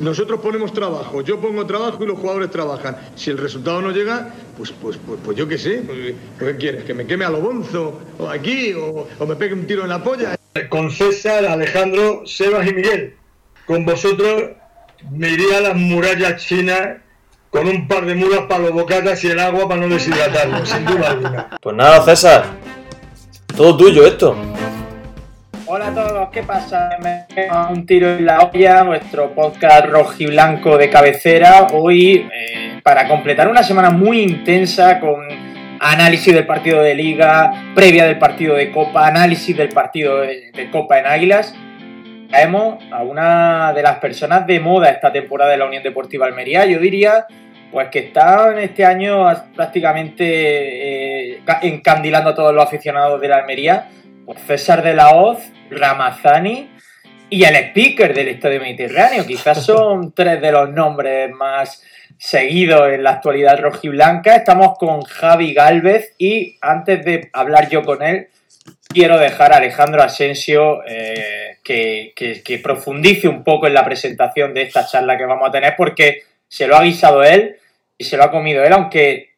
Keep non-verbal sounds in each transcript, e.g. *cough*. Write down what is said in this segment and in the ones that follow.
Nosotros ponemos trabajo, yo pongo trabajo y los jugadores trabajan. Si el resultado no llega, pues, pues, pues, pues yo qué sé. Pues, ¿Qué quieres? ¿Que me queme a lo bonzo? ¿O aquí? O, ¿O me pegue un tiro en la polla? Con César, Alejandro, Sebas y Miguel. Con vosotros me iría a las murallas chinas con un par de mulas para los bocatas y el agua para no deshidratarlo, sin duda alguna. Pues nada, César. Todo tuyo esto. Hola a todos, ¿qué pasa? Me un tiro en la olla, nuestro podcast rojiblanco de cabecera. Hoy, eh, para completar una semana muy intensa con análisis del partido de Liga, previa del partido de Copa, análisis del partido de, de Copa en Águilas, traemos a una de las personas de moda esta temporada de la Unión Deportiva Almería. Yo diría, pues que está en este año prácticamente eh, encandilando a todos los aficionados de la Almería. César de la Hoz, Ramazani y el speaker del Estadio Mediterráneo. Quizás *laughs* son tres de los nombres más seguidos en la actualidad rojiblanca. Estamos con Javi Galvez y antes de hablar yo con él, quiero dejar a Alejandro Asensio eh, que, que, que, profundice un poco en la presentación de esta charla que vamos a tener porque se lo ha guisado él y se lo ha comido él, aunque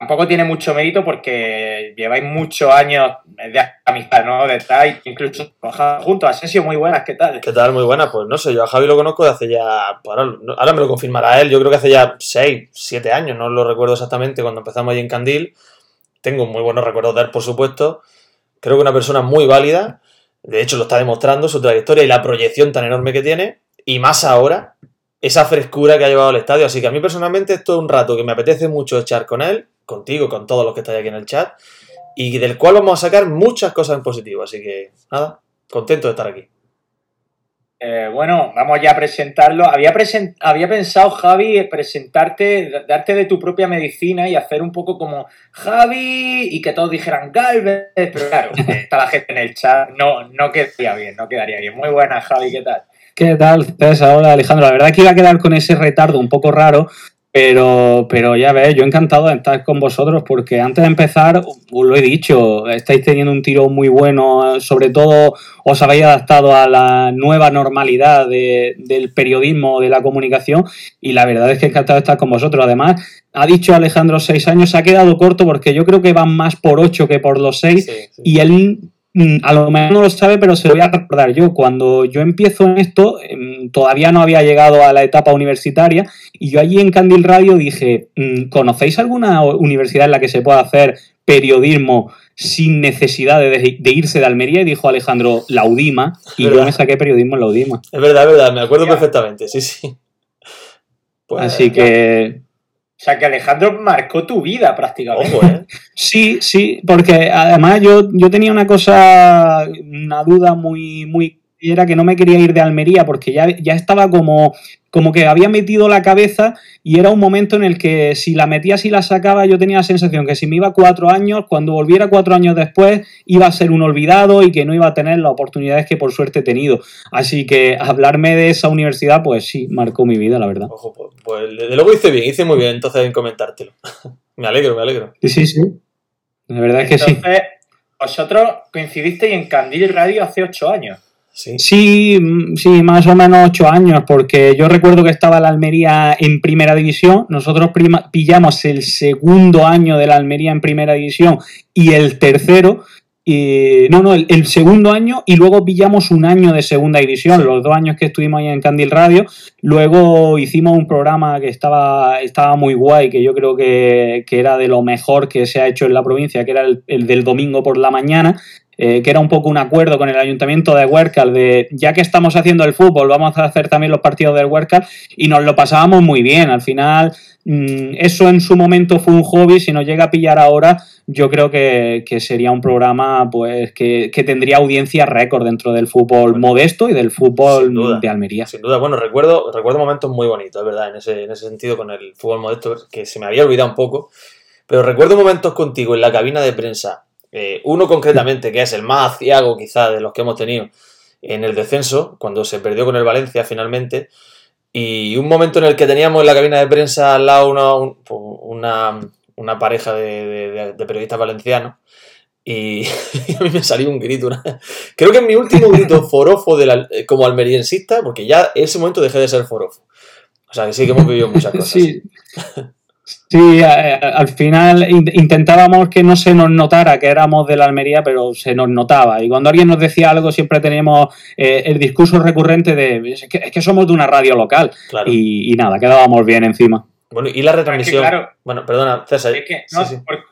tampoco tiene mucho mérito porque lleváis muchos años de amistad, ¿no? Detrás, incluso juntos. Asensio, muy buenas, ¿qué tal? ¿Qué tal? Muy buenas. Pues no sé, yo a Javi lo conozco de hace ya. Pues ahora, ahora me lo confirmará él. Yo creo que hace ya 6, 7 años, no lo recuerdo exactamente, cuando empezamos ahí en Candil. Tengo muy buenos recuerdos de él, por supuesto. Creo que una persona muy válida. De hecho, lo está demostrando su trayectoria y la proyección tan enorme que tiene. Y más ahora, esa frescura que ha llevado al estadio. Así que a mí personalmente esto es un rato que me apetece mucho echar con él, contigo, con todos los que estáis aquí en el chat, y del cual vamos a sacar muchas cosas en positivo. Así que nada, contento de estar aquí. Eh, bueno, vamos ya a presentarlo. Había, present había pensado, Javi, presentarte, darte de tu propia medicina y hacer un poco como Javi y que todos dijeran Galvez, pero claro, *laughs* está la gente en el chat, no, no quedaría bien, no quedaría bien. Muy buena, Javi, ¿qué tal? ¿Qué tal, César? Hola, Alejandro. La verdad es que iba a quedar con ese retardo un poco raro, pero, pero ya ves, yo encantado de estar con vosotros porque antes de empezar, os lo he dicho, estáis teniendo un tiro muy bueno, sobre todo os habéis adaptado a la nueva normalidad de, del periodismo, de la comunicación y la verdad es que encantado de estar con vosotros. Además, ha dicho Alejandro seis años, se ha quedado corto porque yo creo que van más por ocho que por los seis sí, sí. y él a lo mejor no lo sabe, pero se lo voy a recordar yo. Cuando yo empiezo en esto, todavía no había llegado a la etapa universitaria y yo allí en Candil Radio dije, ¿conocéis alguna universidad en la que se pueda hacer periodismo sin necesidad de, de irse de Almería? Y dijo Alejandro, la UDIMA, y yo me saqué periodismo en la UDIMA. Es verdad, es verdad, me acuerdo perfectamente, sí, sí. Pues, Así que... O sea, que Alejandro marcó tu vida prácticamente. Ojo, ¿eh? *laughs* Sí, sí, porque además yo, yo tenía una cosa, una duda muy, muy, y era que no me quería ir de Almería porque ya, ya estaba como, como que había metido la cabeza y era un momento en el que si la metía, si la sacaba, yo tenía la sensación que si me iba cuatro años, cuando volviera cuatro años después, iba a ser un olvidado y que no iba a tener las oportunidades que por suerte he tenido. Así que hablarme de esa universidad, pues sí, marcó mi vida, la verdad. Ojo, pues, pues de luego hice bien, hice muy bien entonces en comentártelo. *laughs* me alegro, me alegro. Sí, sí, sí. La verdad es que entonces, sí. Vosotros coincidisteis en Candil Radio hace ocho años. Sí. sí, sí, más o menos ocho años, porque yo recuerdo que estaba la Almería en primera división, nosotros prima, pillamos el segundo año de la Almería en primera división y el tercero, y, no, no, el, el, segundo año y luego pillamos un año de segunda división, los dos años que estuvimos ahí en Candil Radio, luego hicimos un programa que estaba, estaba muy guay, que yo creo que, que era de lo mejor que se ha hecho en la provincia, que era el, el del domingo por la mañana, eh, que era un poco un acuerdo con el ayuntamiento de Huércal de ya que estamos haciendo el fútbol, vamos a hacer también los partidos del Huércal y nos lo pasábamos muy bien. Al final, mmm, eso en su momento fue un hobby, si nos llega a pillar ahora, yo creo que, que sería un programa pues que, que tendría audiencia récord dentro del fútbol bueno, modesto y del fútbol duda, de Almería. Sin duda, bueno, recuerdo, recuerdo momentos muy bonitos, ¿verdad? En ese, en ese sentido con el fútbol modesto, que se me había olvidado un poco, pero recuerdo momentos contigo en la cabina de prensa eh, uno concretamente, que es el más aciago quizá de los que hemos tenido en el descenso, cuando se perdió con el Valencia finalmente, y un momento en el que teníamos en la cabina de prensa al lado una, una, una pareja de, de, de, periodistas valencianos, *laughs* Y, a mí me salió un grito. Creo que es mi último grito *laughs* forofo de la, como almeriensista, porque ya ese momento dejé de ser forofo. O sea, que sí que hemos vivido muchas *laughs* cosas. Sí. Sí, al final intentábamos que no se nos notara que éramos de la Almería, pero se nos notaba. Y cuando alguien nos decía algo, siempre teníamos eh, el discurso recurrente de es que, somos de una radio local. Y, nada, quedábamos bien encima. Bueno, y la retransmisión. bueno, perdona, César. Es que,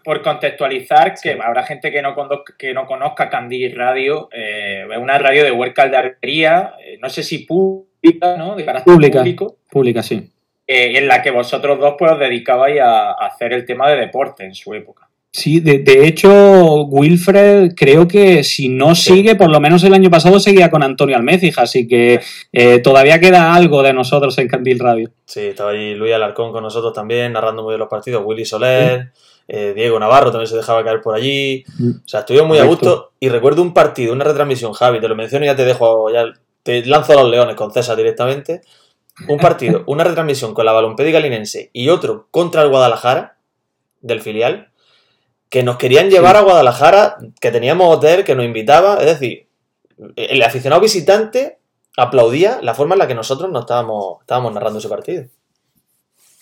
Por, contextualizar, que habrá gente que no, conozca, que no conozca Candil Radio, eh, es una radio de Huercal de Almería, eh, no sé si pública, ¿no? De carácter pública, público. Pública, sí. Eh, en la que vosotros dos pues os dedicabais a, hacer el tema de deporte en su época. Sí, de, hecho, Wilfred creo que si no sigue, por lo menos el año pasado seguía con Antonio Almecija, así que eh, todavía queda algo de nosotros en Candil Radio. Sí, estaba ahí Luis Alarcón con nosotros también, narrando muy bien los partidos, Willy Soler, eh, Diego Navarro también se dejaba caer por allí. Mm. O sea, estuvimos muy a gusto. Y recuerdo un partido, una retransmisión, Javi, te lo menciono y ya te dejo, ya te lanzo a los leones con César directamente un partido, una retransmisión con la Balompédica Linense y otro contra el Guadalajara, del filial, que nos querían llevar a Guadalajara, que teníamos hotel, que nos invitaba, es decir, el aficionado visitante aplaudía la forma en la que nosotros nos estábamos, estábamos narrando ese partido.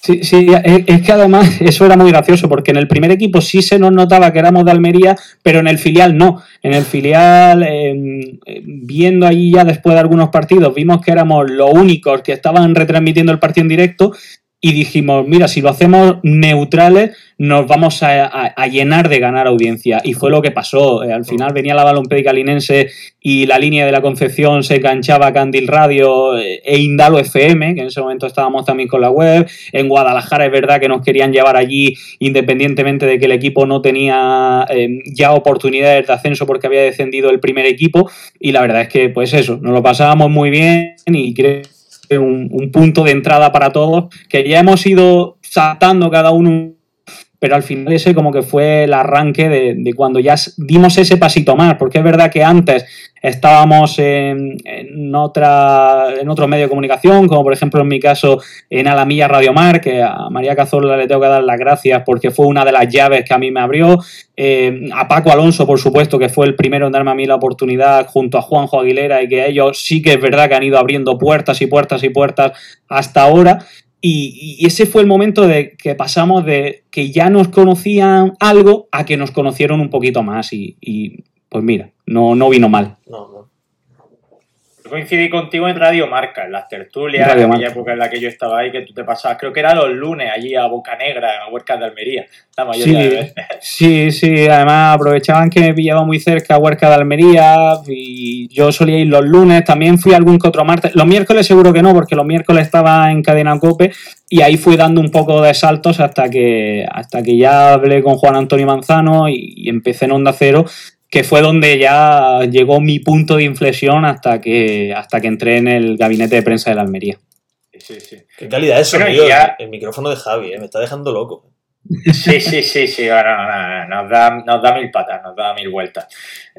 Sí, sí, es que además *laughs* eso era muy gracioso, porque en el primer equipo sí se nos notaba que éramos de Almería, pero en el filial no. En el filial, em, viendo allí ya después de algunos partidos, vimos que éramos los únicos que estaban retransmitiendo el partido en directo y dijimos, mira, si lo hacemos neutrales, nos vamos a, llenar de ganar audiencia. Y fue lo que pasó. Eh, al final venía la balompédica linense y la línea de la Concepción se enganchaba a Candil Radio eh, e Indalo FM, que en ese momento estábamos también con la web. En Guadalajara es verdad que nos querían llevar allí, independientemente de que el equipo no tenía em, ya oportunidades de ascenso porque había descendido el primer equipo. Y la verdad es que, pues eso, nos lo pasábamos muy bien y creo un, un punto de entrada para todos, que ya hemos ido saltando cada uno pero al final ese como que fue el arranque de, cuando ya dimos ese pasito más, porque es verdad que antes estábamos en, otra, en otro medio de comunicación, como por ejemplo en mi caso en Alamilla Radio Mar, que a María Cazorla le tengo que dar las gracias porque fue una de las llaves que a mí me abrió, eh, a Paco Alonso, por supuesto, que fue el primero en darme a mí la oportunidad junto a Juanjo Aguilera y que ellos sí que es verdad que han ido abriendo puertas y puertas y puertas hasta ahora. Y, ese fue el momento de que pasamos de que ya nos conocían algo a que nos conocieron un poquito más. Y, pues mira, no, no vino mal. No, no coincidí contigo en Radio Marca, en las tertulias, en aquella época en la que yo estaba ahí, que tú te pasabas, creo que era los lunes allí a Boca Negra, a Huercas de Almería, la mayoría sí, de veces. *laughs* Sí, sí, además aprovechaban que me pillaba muy cerca a Huerca de Almería y yo solía ir los lunes, también fui algún que otro martes, los miércoles seguro que no, porque los miércoles estaba en Cadena Cope y ahí fui dando un poco de saltos hasta que, hasta que ya hablé con Juan Antonio Manzano y, y empecé en Onda Cero que fue donde ya llegó mi punto de inflexión hasta que, hasta que entré en el gabinete de prensa de la Almería. Sí, sí. Qué calidad eso, el, micrófono de Javi, eh, me está dejando loco. Sí, sí, sí, sí, nos, da, mil patas, nos da mil vueltas.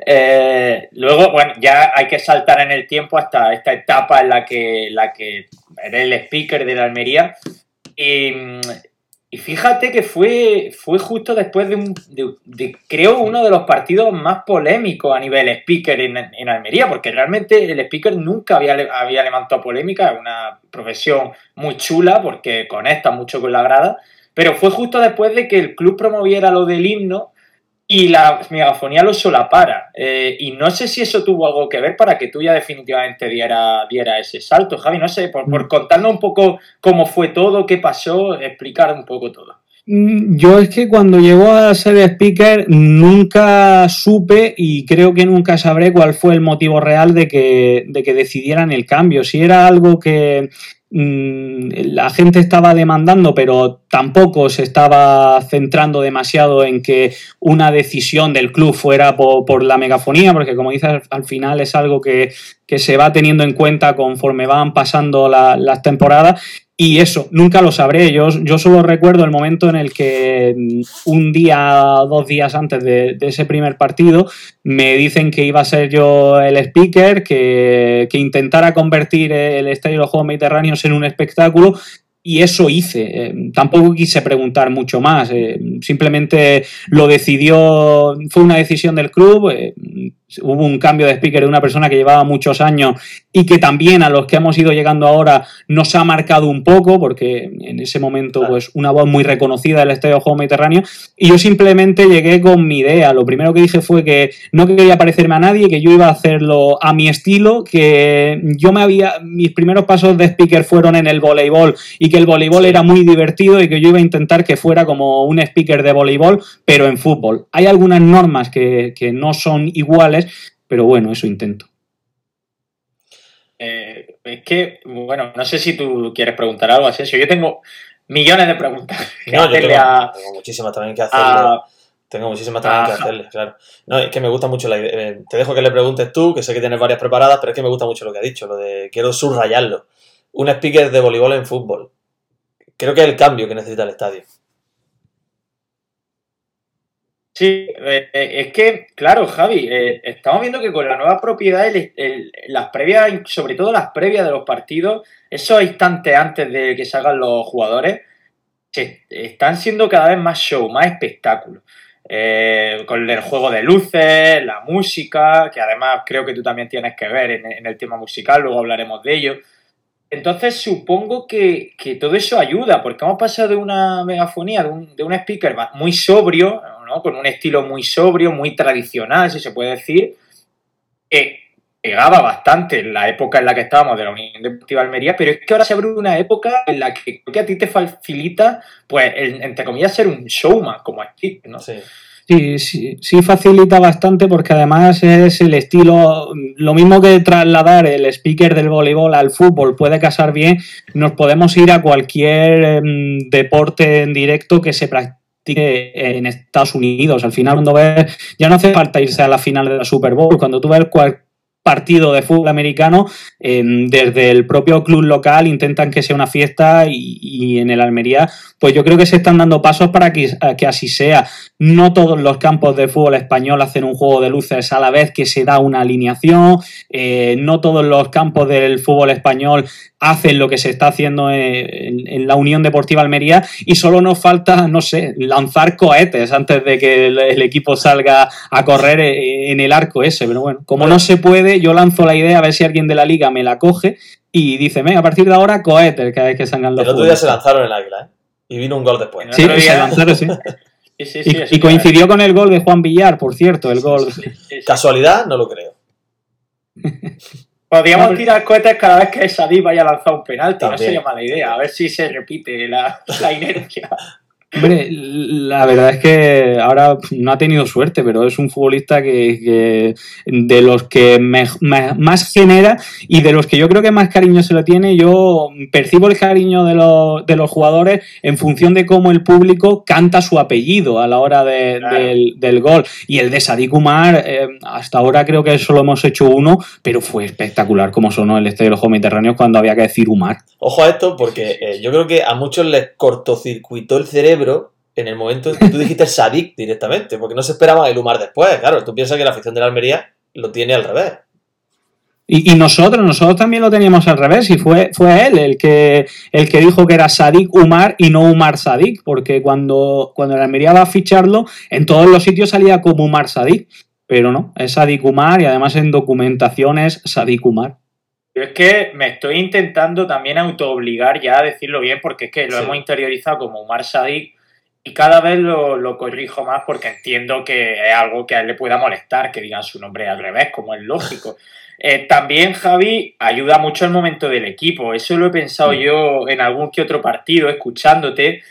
Eh, luego, bueno, ya hay que saltar en el tiempo hasta esta etapa en la que, la que eres el speaker de la Almería. Y, y fíjate que fue, fue justo después de, un, creo, uno de los partidos más polémicos a nivel speaker en, en Almería, porque realmente el speaker nunca había, había levantado polémica, es una profesión muy chula porque conecta mucho con la grada, pero fue justo después de que el club promoviera lo del himno y la megafonía lo solapara. Eh, y no sé si eso tuvo algo que ver para que tú ya definitivamente diera, diera ese salto, Javi. No sé, por, por contarnos un poco cómo fue todo, qué pasó, explicar un poco todo. Mm, yo es que cuando llegó a ser speaker nunca supe y creo que nunca sabré cuál fue el motivo real de que, de que decidieran el cambio. Si era algo que Mm, la gente estaba demandando, pero tampoco se estaba centrando demasiado en que una decisión del club fuera por, la megafonía, porque como dices, al final es algo que, se va teniendo en cuenta conforme van pasando las temporadas y eso, nunca lo sabré. Yo, yo solo recuerdo el momento en el que mm, un día, dos días antes de, ese primer partido, me dicen que iba a ser yo el speaker, que, intentara convertir el Estadio de los Juegos Mediterráneos en un espectáculo. y eso hice. Eh, tampoco quise preguntar mucho más. Eh, simplemente lo decidió, fue una decisión del club. Eh, hubo un cambio de speaker de una persona que llevaba muchos años y que también a los que hemos ido llegando ahora nos ha marcado un poco, porque en ese momento, pues, una voz muy reconocida del Estadio Juego Mediterráneo. Y yo simplemente llegué con mi idea. Lo primero que dije fue que no quería parecerme a nadie, que yo iba a hacerlo a mi estilo, que yo me había. Mis primeros pasos de speaker fueron en el voleibol y que el voleibol era muy divertido y que yo iba a intentar que fuera como un speaker de voleibol, pero en fútbol. Hay algunas normas que, no son iguales, pero bueno, eso intento. Eh, es que, bueno, no sé si tú quieres preguntar algo, así Yo tengo millones de preguntas. no, yo tengo, muchísimas también que hacerle. tengo muchísimas también que hacerle, claro. No, es que me gusta mucho la idea. Eh, te dejo que le preguntes tú, que sé que tienes varias preparadas, pero es que me gusta mucho lo que ha dicho, lo de quiero subrayarlo. Un speaker de voleibol en fútbol creo que es el cambio que necesita el estadio. Sí, eh, eh, es que, claro, Javi, eh, estamos viendo que con la nueva propiedad, las previas, sobre todo las previas de los partidos, esos instantes antes de que salgan los jugadores, están siendo cada vez más show, más espectáculo. con el juego de luces, la música, que además creo que tú también tienes que ver en el tema musical, luego hablaremos de ello. Entonces supongo que, todo eso ayuda, porque hemos pasado de una megafonía, de un, de un speaker muy sobrio, ¿no? con un estilo muy sobrio, muy tradicional, si se puede decir, que pegaba bastante en la época en la que estábamos de la Unión Deportiva Almería, pero es que ahora se abre una época en la que creo que a ti te facilita, pues, entre comillas, ser un showman como aquí, ¿no? Sí. Sí, sí, sí facilita bastante porque además es el estilo, lo mismo que trasladar el speaker del voleibol al fútbol puede casar bien, nos podemos ir a cualquier em, deporte en directo que se practique en Estados Unidos. Al final, cuando ves, ya no hace falta irse a la final de la Super Bowl, cuando tú ves cualquier partido de fútbol americano, em, desde el propio club local intentan que sea una fiesta y, en el Almería, pues yo creo que se están dando pasos para que, que, así sea. No todos los campos de fútbol español hacen un juego de luces a la vez que se da una alineación, eh, no todos los campos del fútbol español hacen lo que se está haciendo en, la Unión Deportiva Almería y solo nos falta, no sé, lanzar cohetes antes de que el, equipo salga a correr eh, en el arco ese. Pero bueno, como no se puede, yo lanzo la idea a ver si alguien de la liga me la coge y dice, venga, a partir de ahora cohetes cada vez que salgan los El otro día se lanzaron el águila, ¿eh? Y vino un gol después. Sí, se lanzaron, sí. y, coincidió con el gol de Juan Villar, por cierto, el gol. ¿Casualidad? No lo creo. *laughs* Podríamos tirar cohetes cada vez que Sadí vaya a lanzar un penalti, no sería mala idea, a ver si se repite la, la *laughs* inercia. Hombre, la verdad es que ahora no ha tenido suerte, pero es un futbolista que, de los que más genera y de los que yo creo que más cariño se lo tiene. Yo percibo el cariño de los, de los jugadores en función de cómo el público canta su apellido a la hora del, gol. Y el de Sadik Umar, eh, hasta ahora creo que solo hemos hecho uno, pero fue espectacular como sonó el Estadio de los Juegos Mediterráneos cuando había que decir Umar. Ojo a esto, porque eh, yo creo que a muchos les cortocircuitó el cerebro en el momento en que tú dijiste Sadik directamente, porque no se esperaba el Humar después. Claro, tú piensas que la afición de la Almería lo tiene al revés. Y, nosotros, nosotros también lo teníamos al revés, y fue, fue él el que, el que dijo que era Sadik Umar y no Umar Sadik, porque cuando, cuando la Almería va a ficharlo, en todos los sitios salía como Umar Sadik, pero no, es Sadik Umar y además en documentaciones Sadik Umar. Yo es que me estoy intentando también autoobligar ya a decirlo bien, porque es que lo hemos interiorizado como Umar Sadik y cada vez lo, corrijo más porque entiendo que es algo que a él le pueda molestar, que digan su nombre al revés, como es lógico. *laughs* Eh, también, Javi, ayuda mucho el momento del equipo. Eso lo he pensado yo en algún que otro partido, escuchándote,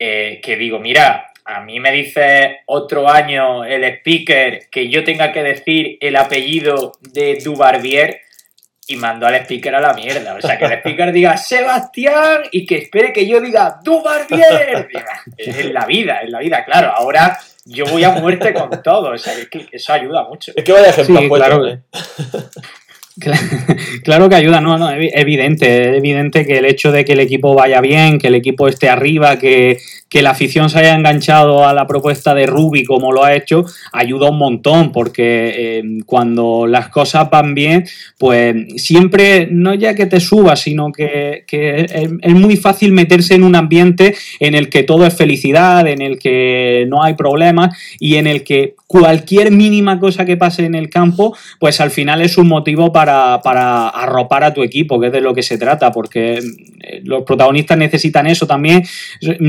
eh, que digo, mira, a mí me dice otro año el speaker que yo tenga que decir el apellido de Dubarbier y mandó al speaker a la mierda. O sea, que el speaker diga Sebastián y que espere que yo diga Dubarbier. Es la vida, es la vida. Claro, ahora yo voy a muerte con todo. O sea, es que eso ayuda mucho. Es que vaya ejemplo sí, claro. ¿eh? *laughs* Claro que ayuda, no, no, evidente, es evidente que el hecho de que el equipo vaya bien, que el equipo esté arriba, que, la afición se haya enganchado a la propuesta de Ruby como lo ha hecho, ayuda un montón, porque eh, cuando las cosas van bien, pues siempre, no ya que te subas, sino que, es, muy fácil meterse en un ambiente en el que todo es felicidad, en el que no hay problemas y en el que cualquier mínima cosa que pase en el campo, pues al final es un motivo para, para arropar a tu equipo, que es de lo que se trata, porque eh, los protagonistas necesitan eso también,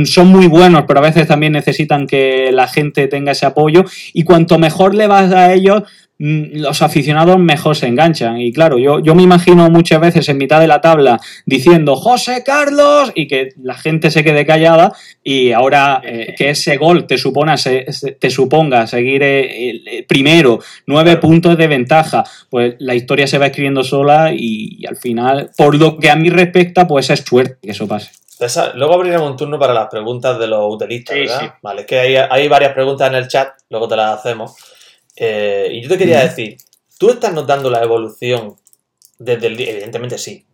son muy buenos, pero a veces también necesitan que la gente tenga ese apoyo y cuanto mejor le vas a ellos, Mm, los aficionados mejor se enganchan. Y claro, yo, yo me imagino muchas veces en mitad de la tabla diciendo José Carlos y que la gente se quede callada y ahora eh, que ese gol te, supone, te suponga seguir eh, primero, nueve puntos de ventaja, pues la historia se va escribiendo sola y, al final, por lo que a mí respecta, pues es suerte que eso pase. luego abriremos un turno para las preguntas de los utilistas, ¿verdad? Vale, es que hay, hay varias preguntas en el chat, luego te las hacemos. Eh, y yo te quería decir, ¿tú estás notando la evolución desde el día? Evidentemente sí,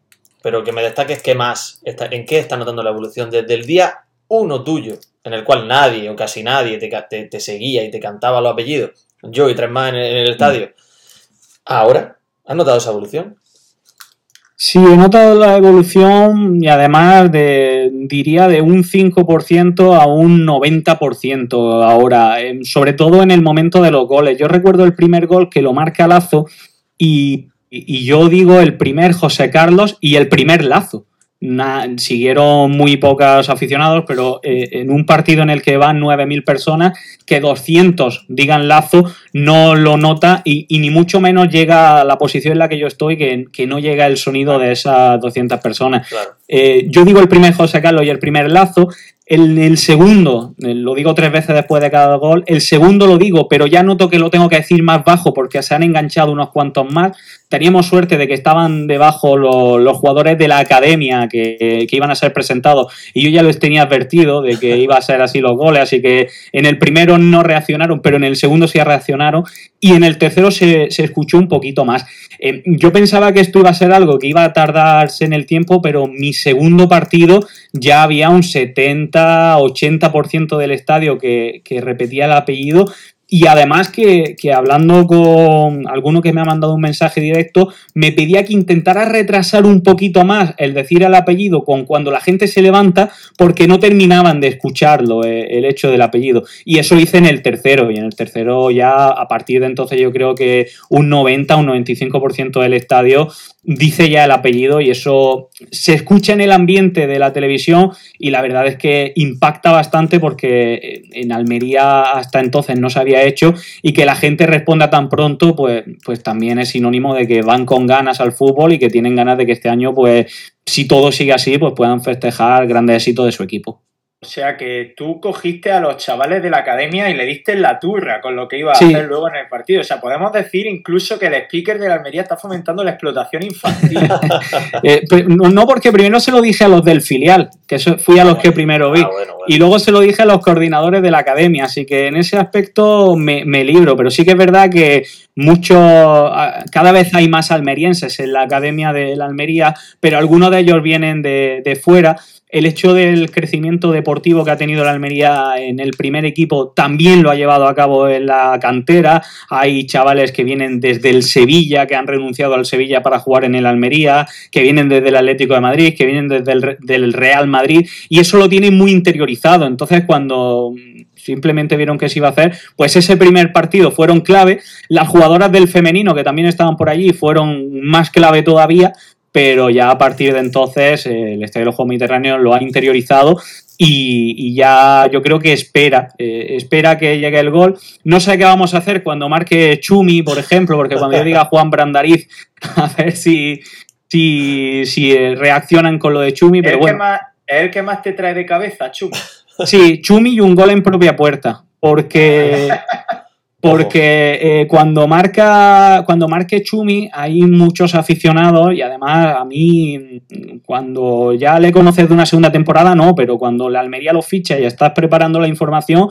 pero que me destaques qué más, en qué estás notando la evolución desde el día uno tuyo, en el cual nadie o casi nadie te, seguía y te cantaba los apellidos, yo y tres más en el, estadio. Ahora, ¿has notado esa evolución? Sí, he notado la evolución y además de, diría, de un 5% a un 90% ahora, sobre todo en el momento de los goles. Yo recuerdo el primer gol que lo marca Lazo y, y yo digo el primer José Carlos y el primer Lazo siguieron muy pocos aficionados, pero eh, en un partido en el que van 9.000 personas, que 200 digan Lazo, no lo nota y, ni mucho menos llega a la posición en la que yo estoy, que, que no llega el sonido de esas 200 personas. Eh, yo digo el primer José Carlos y el primer Lazo, el, el, segundo, eh, lo digo tres veces después de cada gol, el segundo lo digo, pero ya noto que lo tengo que decir más bajo porque se han enganchado unos cuantos más. Teníamos suerte de que estaban debajo los, jugadores de la academia que, que, iban a ser presentados y yo ya les tenía advertido de que iba a ser así los goles, así que en el primero no reaccionaron, pero en el segundo sí reaccionaron y en el tercero se, se escuchó un poquito más. Eh, yo pensaba que esto iba a ser algo que iba a tardarse en el tiempo, pero mi segundo partido ya había un 70-80% del estadio que, que repetía el apellido y además que, hablando con alguno que me ha mandado un mensaje directo, me pedía que intentara retrasar un poquito más el decir el apellido con cuando la gente se levanta, porque no terminaban de escucharlo, eh, el hecho del apellido. Y eso hice en el tercero, y en el tercero ya a partir de entonces yo creo que un 90, un 95% del estadio dice ya el apellido y eso se escucha en el ambiente de la televisión y la verdad es que impacta bastante porque en Almería hasta entonces no se había hecho y que la gente responda tan pronto pues, pues también es sinónimo de que van con ganas al fútbol y que tienen ganas de que este año pues si todo sigue así pues puedan festejar grandes éxitos de su equipo. O sea que tú cogiste a los chavales de la academia y le diste la turra con lo que iba a hacer luego en el partido. O sea, podemos decir incluso que el speaker de la Almería está fomentando la explotación infantil. *laughs* Eh, no porque primero se lo dije a los del filial, que fui a los que primero vi. Ah, y luego se lo dije a los coordinadores de la academia. Así que en ese aspecto me, libro. Pero sí que es verdad que mucho, cada vez hay más almerienses en la academia de la Almería, pero algunos de ellos vienen de, de fuera el hecho del crecimiento deportivo que ha tenido la Almería en el primer equipo también lo ha llevado a cabo en la cantera. Hay chavales que vienen desde el Sevilla, que han renunciado al Sevilla para jugar en el Almería, que vienen desde el Atlético de Madrid, que vienen desde el del Real Madrid, y eso lo tienen muy interiorizado. Entonces, cuando simplemente vieron que se iba a hacer, pues ese primer partido fueron clave. Las jugadoras del femenino que también estaban por allí fueron más clave todavía, pero ya a partir de entonces eh, el Estadio del Juego Mediterráneo lo ha interiorizado y, ya yo creo que espera, eh, espera que llegue el gol. No sé qué vamos a hacer cuando marque Chumi, por ejemplo, porque cuando yo diga Juan Brandariz, *laughs* a ver si, si, si eh, reaccionan con lo de Chumi, pero bueno. ¿Es el que más te trae de cabeza, Chumi? Sí, Chumi y un gol en propia puerta, porque... *laughs* Porque eh, cuando marca, cuando marque Chumi, hay muchos aficionados, y además a mí, cuando ya le conoces de una segunda temporada, no, pero cuando la Almería lo ficha y estás preparando la información,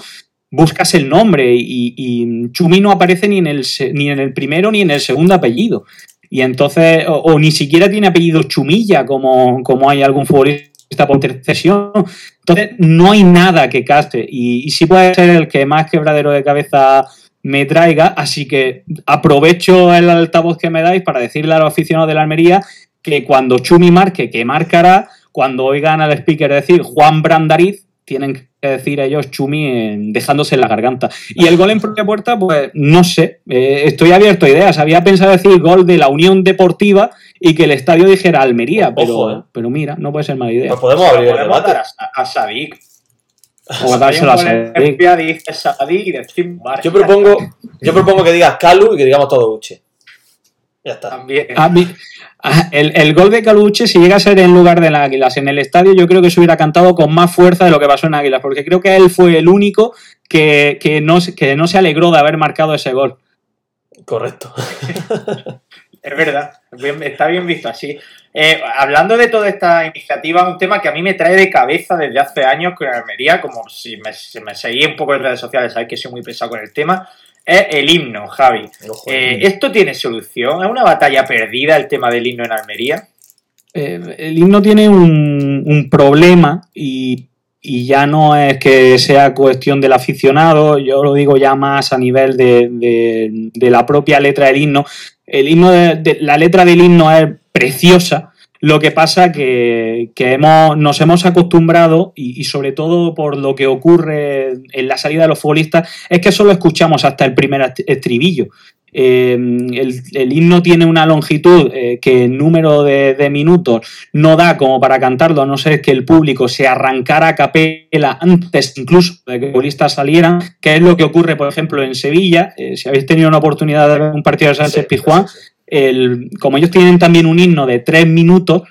buscas el nombre y, Chumi no aparece ni en, el, ni en el primero ni en el segundo apellido. Y entonces, o, ni siquiera tiene apellido Chumilla, como, como hay algún futbolista por intercesión. Entonces, no hay nada que caste. Y sí puede ser el que más quebradero de cabeza me traiga. Así que aprovecho el altavoz que me dais para decirle a los aficionados de la Almería que cuando Chumi marque, que marcará, cuando oigan al speaker decir Juan Brandariz, tienen que decir ellos Chumi dejándose en la garganta. Y el gol en propia puerta, pues no sé, eh, estoy abierto a ideas. Había pensado decir gol de la Unión Deportiva y que el estadio dijera Almería, pero, Ojo, eh. pero mira, no puede ser mala idea. Pues podemos abrir Podemos debate. dar a, a Sadik. O dárselo a Hay un Sadik. Olimpia, dice Sadik y decimos Marca. Yo propongo, yo propongo que digas Calu y que digamos todo Uche. Ya está. También. A mí- a- el, el gol de Caluche, si llega a ser en lugar de Águilas en el estadio, yo creo que se hubiera cantado con más fuerza de lo que pasó en Águilas, porque creo que él fue el único que, que no, se- que no se alegró de haber marcado ese gol. Correcto. *laughs* Es verdad, está bien visto así. Eh, hablando de toda esta iniciativa, un tema que a mí me trae de cabeza desde hace años con Almería, como si me, si me seguís un poco en redes sociales, sabéis que soy muy pesado con el tema, es el himno, Javi. Ojo, Eh, ¿Esto tiene solución? ¿Es una batalla perdida el tema del himno en Almería? Eh, el himno tiene un, un problema y, y ya no es que sea cuestión del aficionado, yo lo digo ya más a nivel de, de- la propia letra del himno. El himno la letra del himno es preciosa, lo que pasa que, que hemos, nos hemos acostumbrado y, y sobre todo por lo que ocurre en la salida de los futbolistas es que solo escuchamos hasta el primer est- estribillo. Eh, el, el himno tiene una longitud eh, que en número de, de minutos no da como para cantarlo, a no ser que el público se arrancara a capela antes incluso de que los futbolistas salieran, que es lo que ocurre, por ejemplo, en Sevilla. Eh, si habéis tenido una oportunidad de ver un partido de Sánchez Pizjuán, el- como ellos tienen también un himno de tres minutos,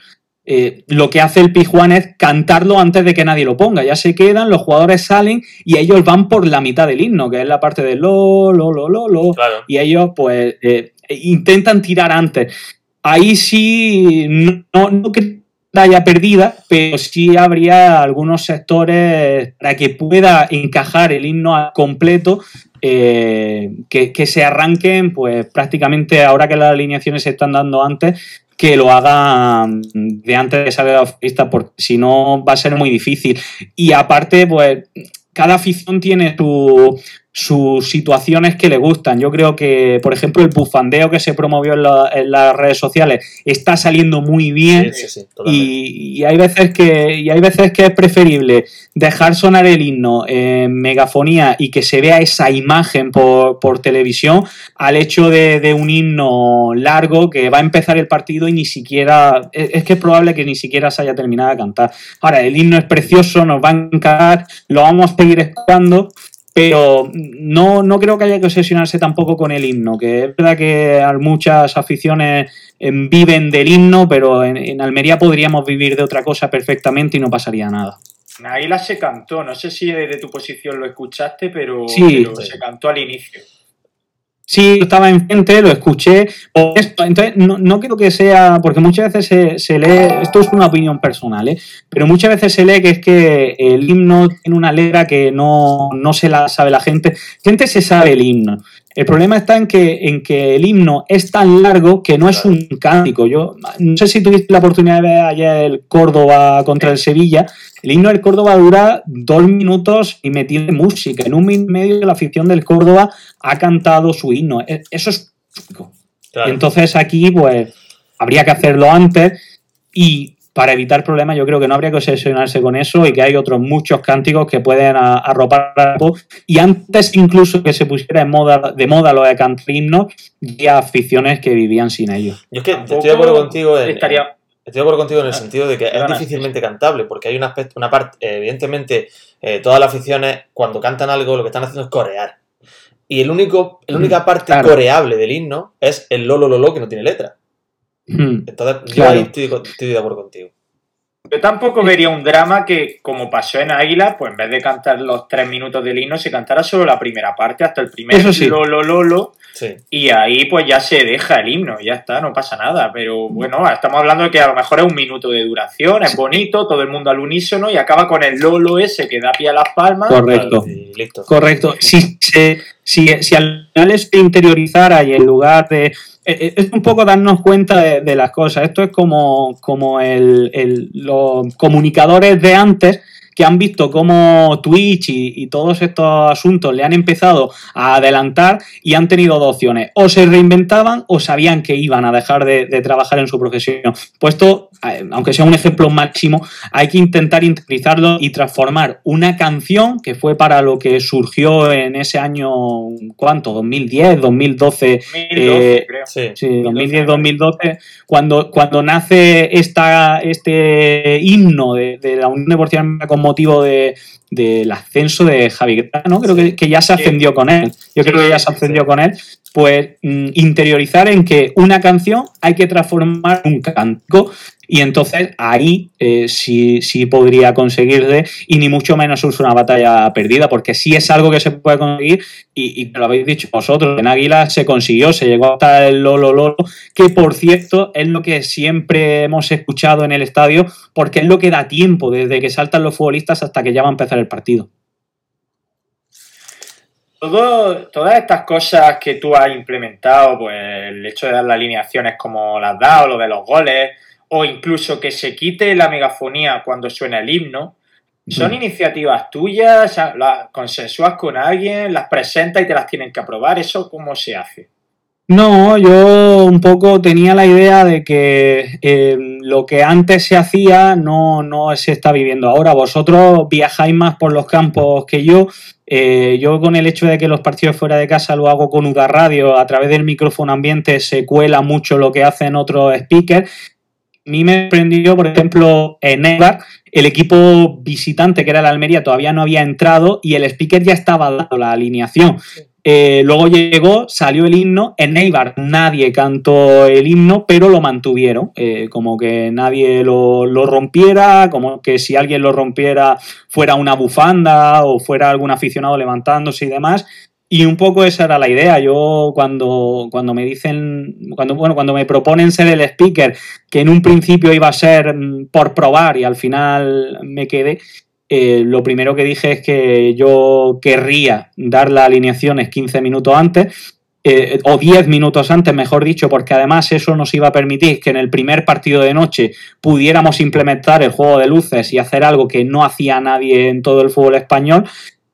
eh, lo que hace el Pizjuán es cantarlo antes de que nadie lo ponga. Ya se quedan, los jugadores salen y ellos van por la mitad del himno, que es la parte de lo, lo, lo, lo, lo. Claro. Y ellos, pues, eh, intentan tirar antes. Ahí sí, no, no, creo que haya perdida, pero sí habría algunos sectores para que pueda encajar el himno al completo eh, que, que se arranquen, pues prácticamente ahora que las alineaciones se están dando antes, que lo hagan de antes de que salga la futbolista, porque si no va a ser muy difícil. Y aparte, pues cada afición tiene su, sus situaciones que le gustan. Yo creo que, por ejemplo, el bufandeo que se promovió en, la- en las redes sociales está saliendo muy bien. Sí, sí, sí, y hay veces que y hay veces que es preferible dejar sonar el himno en megafonía y que se vea esa imagen por, por televisión al hecho de, de un himno largo que va a empezar el partido y ni siquiera es, es que es probable que ni siquiera se haya terminado de cantar ahora el himno es precioso nos va a encantar lo vamos a seguir escuchando pero no, no creo que haya que obsesionarse tampoco con el himno, que es verdad que muchas aficiones eh, viven del himno, pero en, en Almería podríamos vivir de otra cosa perfectamente y no pasaría nada. Águila se cantó, no sé si desde tu posición lo escuchaste, pero, Sí. pero se cantó al inicio. Sí, estaba enfrente, lo escuché. Entonces, no, no creo que sea, porque muchas veces se, se lee, esto es una opinión personal, ¿eh? pero muchas veces se lee que es que el himno tiene una letra que no, no se la sabe la gente. Gente se sabe el himno. El problema está en que, en que el himno es tan largo que no es un cántico. Yo no sé si tuviste la oportunidad de ver ayer el Córdoba contra el Sevilla. El himno del Córdoba dura dos minutos y me tiene música. En un minuto y medio la afición del Córdoba ha cantado su himno. E- Eso es. Claro. Entonces aquí, pues, habría que hacerlo antes y para evitar problemas yo creo que no habría que obsesionarse con eso y que hay otros muchos cánticos que pueden arropar al grupo. y antes incluso que se pusiera en moda, de moda lo de cantar himnos, había aficiones que vivían sin ellos. Yo es que Tampoco estoy de acuerdo contigo en, estaría- Estoy de acuerdo contigo en el Ah, sentido de que es difícilmente cantable, porque hay un aspecto, una parte, evidentemente, eh, todas las aficiones, cuando cantan algo, lo que están haciendo es corear. Y el único, la única parte claro. coreable del himno es el lo, lo, lo, lo, que no tiene letra. Hmm. Entonces, yo ahí estoy, estoy de acuerdo contigo. Yo tampoco vería un drama que, como pasó en Águila, pues en vez de cantar los tres minutos del himno, se cantara solo la primera parte, hasta el primer Eso sí. lo, lo, lo, lo, Sí. y ahí pues ya se deja el himno, ya está, no pasa nada. Pero bueno, estamos hablando de que a lo mejor es un minuto de duración, es bonito, todo el mundo al unísono y acaba con el lolo ese que da pie a las palmas. Correcto. Y listo. Correcto. *laughs* Si se, si, si al final es interiorizara y en lugar de es un poco darnos cuenta de, las cosas. Esto es como, como el, los comunicadores de antes que han visto cómo Twitch y, todos estos asuntos le han empezado a adelantar y han tenido dos opciones. O se reinventaban o sabían que iban a dejar de, trabajar en su profesión. Puesto, eh, aunque sea un ejemplo máximo, hay que intentar interiorizarlo y transformar una canción que fue para lo que surgió en ese año, ¿cuánto? 2010, 2012. 2012 creo. Sí, 2010, 2012, cuando, cuando nace esta, este himno de, la Unión Deportiva como motivo de, del ascenso de Javi ¿no? Creo que, ya se ascendió con él. Yo creo que ya se ascendió con él. Pues mm, interiorizar en que una canción hay que transformar en un canto y entonces ahí eh, sí, sí podría conseguirse y ni mucho menos es una batalla perdida, porque sí es algo que se puede conseguir y, lo habéis dicho vosotros, en Águila se consiguió, se llegó hasta el Lolo Lolo, que por cierto es lo que siempre hemos escuchado en el estadio, porque es lo que da tiempo desde que saltan los futbolistas hasta que ya va a empezar el partido. Todo, todas estas cosas que tú has implementado, pues el hecho de dar las alineaciones como las has dado, lo de los goles, o incluso que se quite la megafonía cuando suena el himno, son iniciativas tuyas, las consensúas con alguien, las presentas y te las tienen que aprobar. ¿Eso cómo se hace? No, yo un poco tenía la idea de que eh, lo que antes se hacía no, no se está viviendo ahora. Vosotros viajáis más por los campos que yo. Eh, yo con el hecho de que los partidos fuera de casa lo hago con UDA Radio, a través del micrófono ambiente se cuela mucho lo que hacen otros speakers mí me sorprendió, por ejemplo, en Eibar, el equipo visitante, que era la Almería, todavía no había entrado y el speaker ya estaba dando la alineación. Eh, luego llegó, salió el himno. En Eibar nadie cantó el himno, pero lo mantuvieron. Eh, como que nadie lo, lo, rompiera, como que si alguien lo rompiera fuera una bufanda o fuera algún aficionado levantándose y demás. Y un poco esa era la idea. Yo cuando, cuando me dicen, cuando, bueno, cuando me proponen ser el speaker, que en un principio iba a ser mm, por probar y al final me quedé, eh, lo primero que dije es que yo querría dar las alineaciones 15 minutos antes, eh, o 10 minutos antes, mejor dicho, porque además eso nos iba a permitir que en el primer partido de noche pudiéramos implementar el juego de luces y hacer algo que no hacía nadie en todo el fútbol español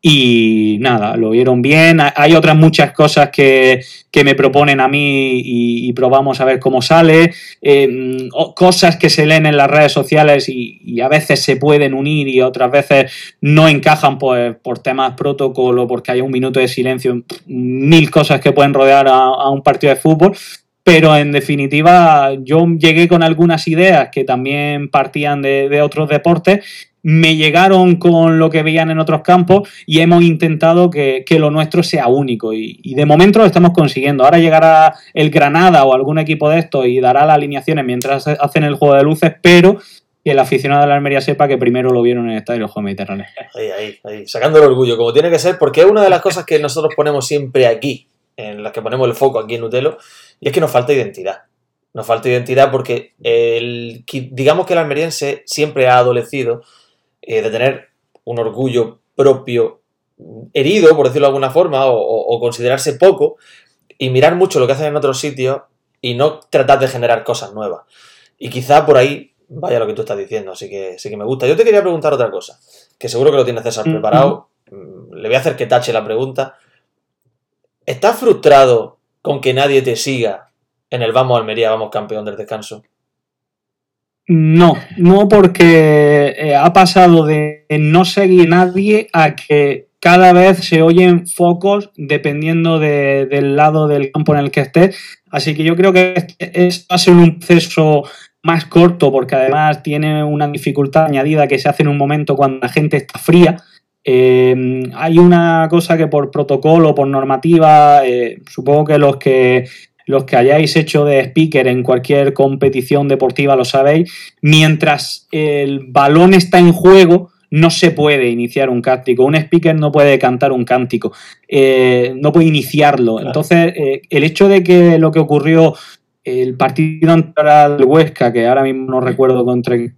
y nada, lo vieron bien. Hay otras muchas cosas que, me proponen a mí y, probamos a ver cómo sale. Eh, cosas que se leen en las redes sociales y, a veces se pueden unir y otras veces no encajan pues, por temas protocolo, porque hay un minuto de silencio, mil cosas que pueden rodear a, un partido de fútbol. Pero en definitiva, yo llegué con algunas ideas que también partían de otros deportes me llegaron con lo que veían en otros campos y hemos intentado que, lo nuestro sea único y, de momento lo estamos consiguiendo. Ahora llegará el Granada o algún equipo de estos y dará las alineaciones mientras hacen el juego de luces, pero que el aficionado de la Almería sepa que primero lo vieron en el Estadio Juegos Mediterráneo. Ahí, ahí, ahí, sacando el orgullo, como tiene que ser, porque es una de las cosas que nosotros ponemos siempre aquí, en las que ponemos el foco aquí en Utelo, y es que nos falta identidad. Nos falta identidad porque el, digamos que el almeriense siempre ha adolecido eh, de tener un orgullo propio herido, por decirlo de alguna forma, o, considerarse poco, y mirar mucho lo que hacen en otros sitios y no tratar de generar cosas nuevas. Y quizá por ahí vaya lo que tú estás diciendo, así que sí que me gusta. Yo te quería preguntar otra cosa, que seguro que lo tiene César preparado. Mm, le voy a hacer que tache la pregunta. ¿Estás frustrado con que nadie te siga en el Vamos Almería, Vamos Campeón del Descanso? No, no porque eh, ha pasado de no seguir nadie a que cada vez se oyen focos dependiendo del lado del campo en el que estés. Así que yo creo que es, va a ser un proceso más corto porque además tiene una dificultad añadida que se hace en un momento cuando la gente está fría. Eh, hay una cosa que por protocolo, por normativa, eh, supongo que los que los que hayáis hecho de speaker en cualquier competición deportiva lo sabéis, mientras el balón está en juego, no se puede iniciar un cántico. Un speaker no puede cantar un cántico, eh, no puede iniciarlo. Entonces, eh, el hecho de que lo que ocurrió el partido contra el Huesca, que ahora mismo no recuerdo contra el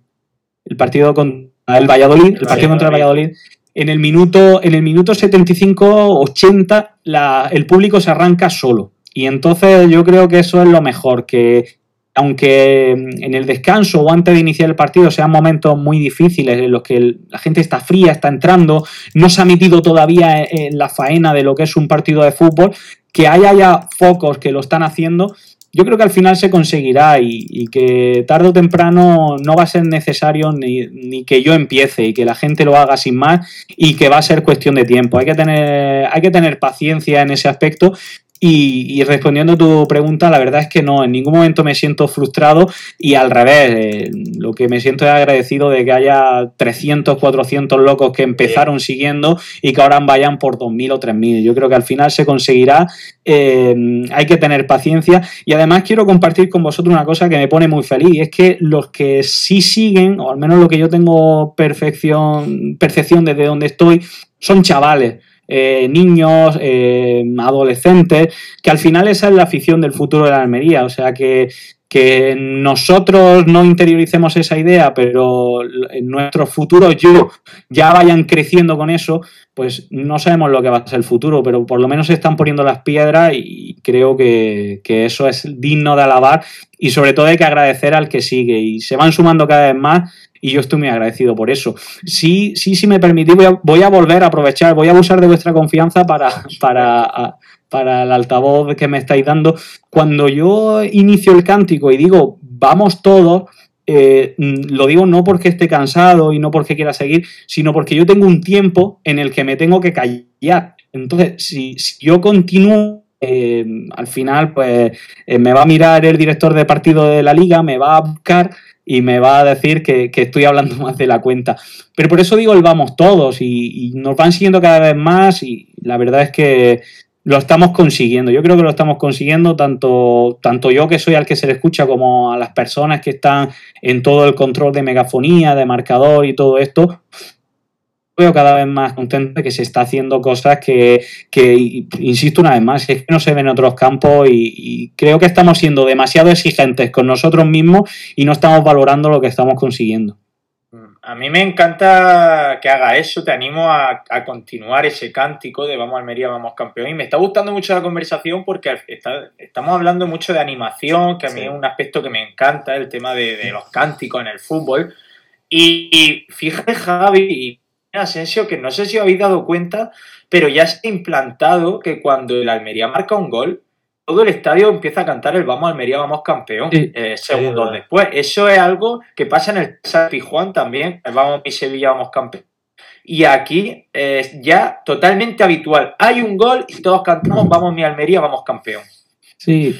partido contra el Valladolid, el partido contra el Valladolid, en el minuto, en el minuto 75-80 el público se arranca solo. Y entonces yo creo que eso es lo mejor, que aunque en el descanso o antes de iniciar el partido sean momentos muy difíciles en los que la gente está fría, está entrando, no se ha metido todavía en la faena de lo que es un partido de fútbol, que haya ya focos que lo están haciendo, yo creo que al final se conseguirá y, que tarde o temprano no va a ser necesario ni, ni, que yo empiece y que la gente lo haga sin más y que va a ser cuestión de tiempo. Hay que tener, hay que tener paciencia en ese aspecto y, respondiendo a tu pregunta, la verdad es que no, en ningún momento me siento frustrado y al revés, eh, lo que me siento es agradecido de que haya 300, 400 locos que empezaron siguiendo y que ahora vayan por 2.000 o 3.000. Yo creo que al final se conseguirá, eh, hay que tener paciencia y además quiero compartir con vosotros una cosa que me pone muy feliz y es que los que sí siguen, o al menos lo que yo tengo perfección, percepción desde donde estoy, son chavales eh, niños, eh, adolescentes, que al final esa es la afición del futuro de la Almería. O sea que, que nosotros no interioricemos esa idea, pero nuestros futuros yo ya vayan creciendo con eso, pues no sabemos lo que va a ser el futuro, pero por lo menos se están poniendo las piedras y creo que, que eso es digno de alabar y sobre todo hay que agradecer al que sigue y se van sumando cada vez más y yo estoy muy agradecido por eso. Sí, sí, sí me permitís, voy a, volver a aprovechar, voy a abusar de vuestra confianza para, *laughs* para, para el altavoz que me estáis dando. Cuando yo inicio el cántico y digo, vamos todos, eh, lo digo no porque esté cansado y no porque quiera seguir, sino porque yo tengo un tiempo en el que me tengo que callar. Entonces, si, yo continúo eh, al final, pues eh, me va a mirar el director de partido de la liga, me va a buscar y me va a decir que, estoy hablando *laughs* más de la cuenta. Pero por eso digo el vamos todos y, nos van siguiendo cada vez más y la verdad es que lo estamos consiguiendo. Yo creo que lo estamos consiguiendo tanto, tanto yo que soy al que se le escucha como a las personas que están en todo el control de megafonía, de marcador y todo esto veo cada vez más contento de que se está haciendo cosas que, insisto una vez más, es que no se ven en otros campos y, creo que estamos siendo demasiado exigentes con nosotros mismos y no estamos valorando lo que estamos consiguiendo. A mí me encanta que haga eso, te animo a, continuar ese cántico de Vamos Almería, vamos campeón. Y me está gustando mucho la conversación porque estamos hablando mucho de animación, que a mí es un aspecto que me encanta, el tema de, los cánticos en el fútbol. Y, y fíjate, Javi, Asensio, que no sé si os habéis dado cuenta, pero ya se ha implantado que cuando el Almería marca un gol, todo el estadio empieza a cantar el Vamos Almería, vamos campeón, eh, segundos después. Eso es algo que pasa en el San Juan también, el Vamos mi Sevilla, vamos campeón. Y aquí es ya totalmente habitual. Hay un gol y todos cantamos Vamos mi Almería, vamos campeón. Sí,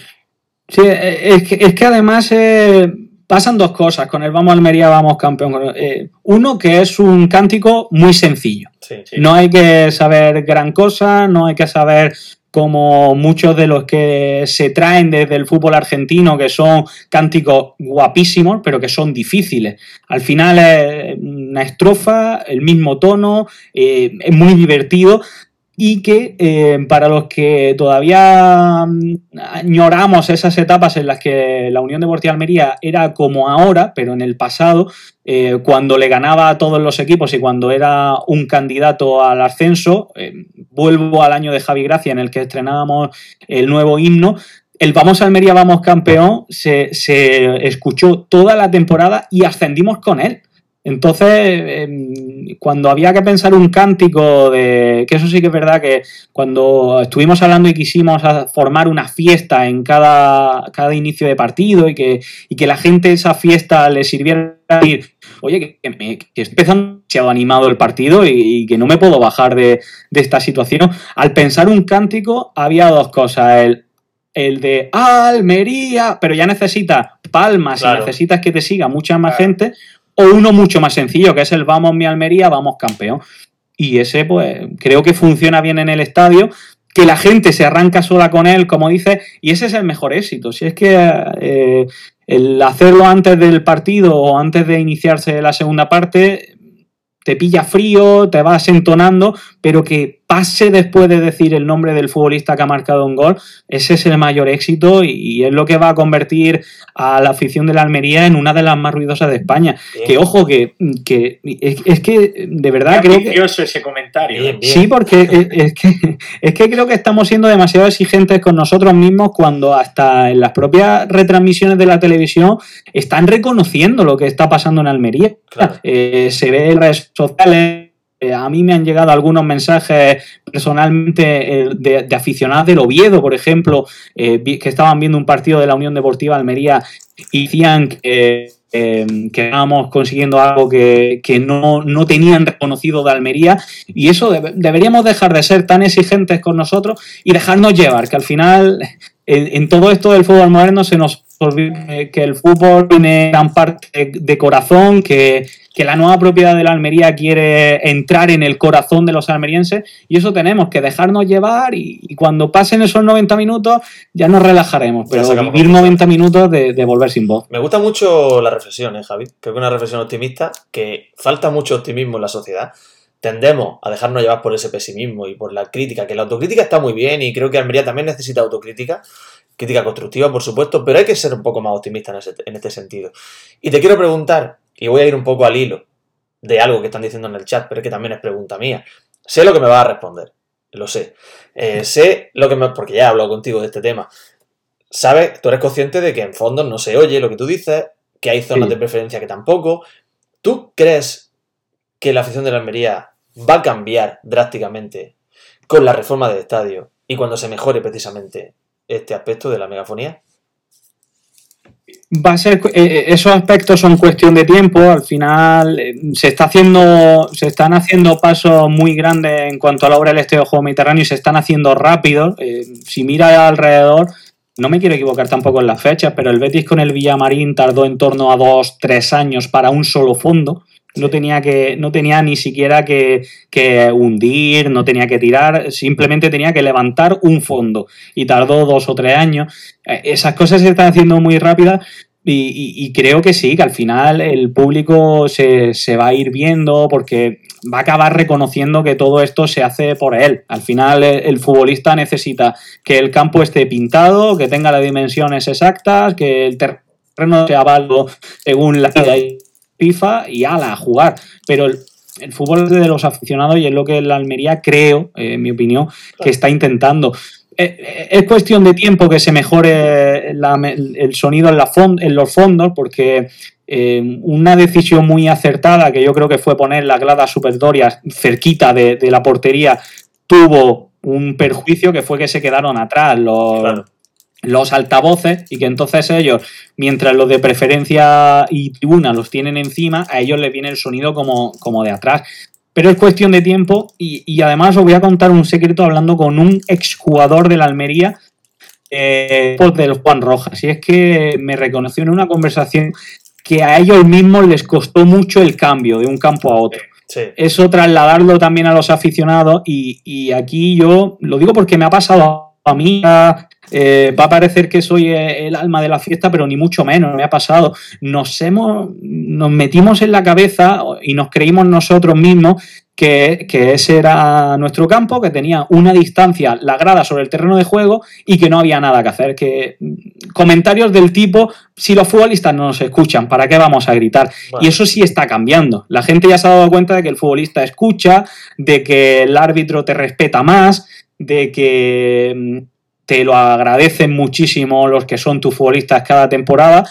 sí es, que, es que además... Eh, pasan dos cosas con el Vamos Almería, vamos campeón. Eh, uno, que es un cántico muy sencillo. No hay que saber gran cosa, no hay que saber como muchos de los que se traen desde el fútbol argentino, que son cánticos guapísimos, pero que son difíciles. Al final es una estrofa, el mismo tono, eh, es muy divertido y que eh, para los que todavía mm, añoramos esas etapas en las que la Unión Deportiva Almería era como ahora, pero en el pasado, eh, cuando le ganaba a todos los equipos y cuando era un candidato al ascenso, eh, vuelvo al año de Javi Gracia en el que estrenábamos el nuevo himno, el Vamos Almería, vamos campeón se, se escuchó toda la temporada y ascendimos con él. Entonces, em, cuando había que pensar un cántico de. que eso sí que es verdad que cuando estuvimos hablando y quisimos formar una fiesta en cada, cada inicio de partido y que, y que la gente esa fiesta le sirviera a decir, oye, que, me, que estoy empezando demasiado animado el partido y, que no me puedo bajar de, esta situación. Al pensar un cántico, había dos cosas. El, el de Almería, pero ya necesitas palmas y necesitas que te siga mucha más gente o uno mucho más sencillo, que es el vamos mi Almería, vamos campeón. Y ese, pues, creo que funciona bien en el estadio, que la gente se arranca sola con él, como dice, y ese es el mejor éxito. Si es que eh, el hacerlo antes del partido o antes de iniciarse la segunda parte, te pilla frío, te vas entonando, pero que pase después de decir el nombre del futbolista que ha marcado un gol, ese es el mayor éxito y, es lo que va a convertir a la afición de la Almería en una de las más ruidosas de España. Que ojo, que, es, que de verdad creo que... ese comentario. Sí, porque es, que, es que creo que estamos siendo demasiado exigentes con nosotros mismos cuando hasta en las propias retransmisiones de la televisión están reconociendo lo que está pasando en Almería. Eh, se ve en redes sociales eh, a mí me han llegado algunos mensajes personalmente eh, de, aficionados del Oviedo, por ejemplo, eh, que estaban viendo un partido de la Unión Deportiva Almería y decían que, estábamos consiguiendo algo que, no, tenían reconocido de Almería. Y eso deberíamos dejar de ser tan exigentes con nosotros y dejarnos llevar, que al final en, todo esto del fútbol moderno se nos que el fútbol tiene gran parte de corazón, que que la nueva propiedad de la Almería quiere entrar en el corazón de los almerienses y eso tenemos que dejarnos llevar y, cuando pasen esos 90 minutos ya nos relajaremos, pero vivir 90 minutos de, volver sin voz. Me gusta mucho la reflexión, ¿eh, Javi? Creo que una reflexión optimista, que falta mucho optimismo en la sociedad. Tendemos a dejarnos llevar por ese pesimismo y por la crítica, que la autocrítica está muy bien y creo que Almería también necesita autocrítica, crítica constructiva, por supuesto, pero hay que ser un poco más optimista en, en este sentido. Y te quiero preguntar, y voy a ir un poco al hilo de algo que están diciendo en el chat, pero que también es pregunta mía. Sé lo que me va a responder, lo sé. Eh, sé lo que me... porque ya he hablado contigo de este tema. Sabes, tú eres consciente de que en fondo no se oye lo que tú dices, que hay zonas de preferencia que tampoco. ¿Tú crees que la afición de la Almería va a cambiar drásticamente con la reforma del estadio y cuando se mejore precisamente este aspecto de la megafonía? va a ser eh, eh, esos aspectos son cuestión de tiempo al final eh, se está haciendo se están haciendo pasos muy grandes en cuanto a la obra del Estadio Juego Mediterráneo y se están haciendo rápido si mira alrededor no me quiero equivocar tampoco en las fechas pero el Betis con el Villamarín tardó en torno a dos tres años para un solo fondo no tenía, que, no tenía ni siquiera que, hundir, no tenía que tirar, simplemente tenía que levantar un fondo y tardó dos o tres años. Eh, esas cosas se están haciendo muy rápidas y, creo que sí, que al final el público se, va a ir viendo porque va a acabar reconociendo que todo esto se hace por él. Al final el, futbolista necesita que el campo esté pintado, que tenga las dimensiones exactas, que el terreno sea válido según la FIFA y ala, a jugar. Pero el, fútbol es de los aficionados y es lo que la Almería creo, eh, en mi opinión, que está intentando. Eh, eh, es cuestión de tiempo que se mejore el sonido en, la en los fondos, porque una decisión muy acertada, que yo creo que fue poner las gradas superiores cerquita de, la portería, tuvo un perjuicio que fue que se quedaron atrás los, los altavoces y que entonces ellos, mientras los de preferencia y tribuna los tienen encima, a ellos les viene el sonido como, como de atrás. Pero es cuestión de tiempo y, además os voy a contar un secreto hablando con un exjugador de la Almería, eh, del Juan Rojas. Y es que me reconoció en una conversación que a ellos mismos les costó mucho el cambio de un campo a otro. Eso trasladarlo también a los aficionados y, y, aquí yo lo digo porque me ha pasado a mí, eh, va a parecer que soy eh, el alma de la fiesta, pero ni mucho menos, me ha pasado. Nos, hemos, nos metimos en la cabeza y nos creímos nosotros mismos que, ese era nuestro campo, que tenía una distancia, la grada sobre el terreno de juego y que no había nada que hacer. Que mm, comentarios del tipo, si los futbolistas no nos escuchan, ¿para qué vamos a gritar? Y eso sí está cambiando. La gente ya se ha dado cuenta de que el futbolista escucha, de que el árbitro te respeta más, de que mm, te lo agradecen muchísimo los que son tus futbolistas cada temporada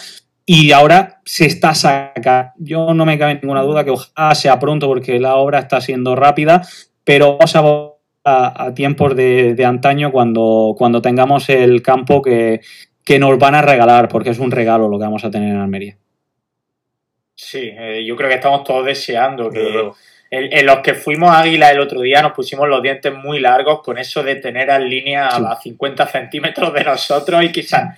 y ahora se está sacando. Yo no me cabe ninguna duda que ojalá sea pronto porque la obra está siendo rápida, pero vamos a a, tiempos de, antaño cuando, cuando tengamos el campo que, nos van a regalar, porque es un regalo lo que vamos a tener en Almería. Sí, eh, yo creo que estamos todos deseando que, en, los que fuimos Águila el otro día nos pusimos los dientes muy largos con eso de tener a línea a 50 centímetros de nosotros y quizás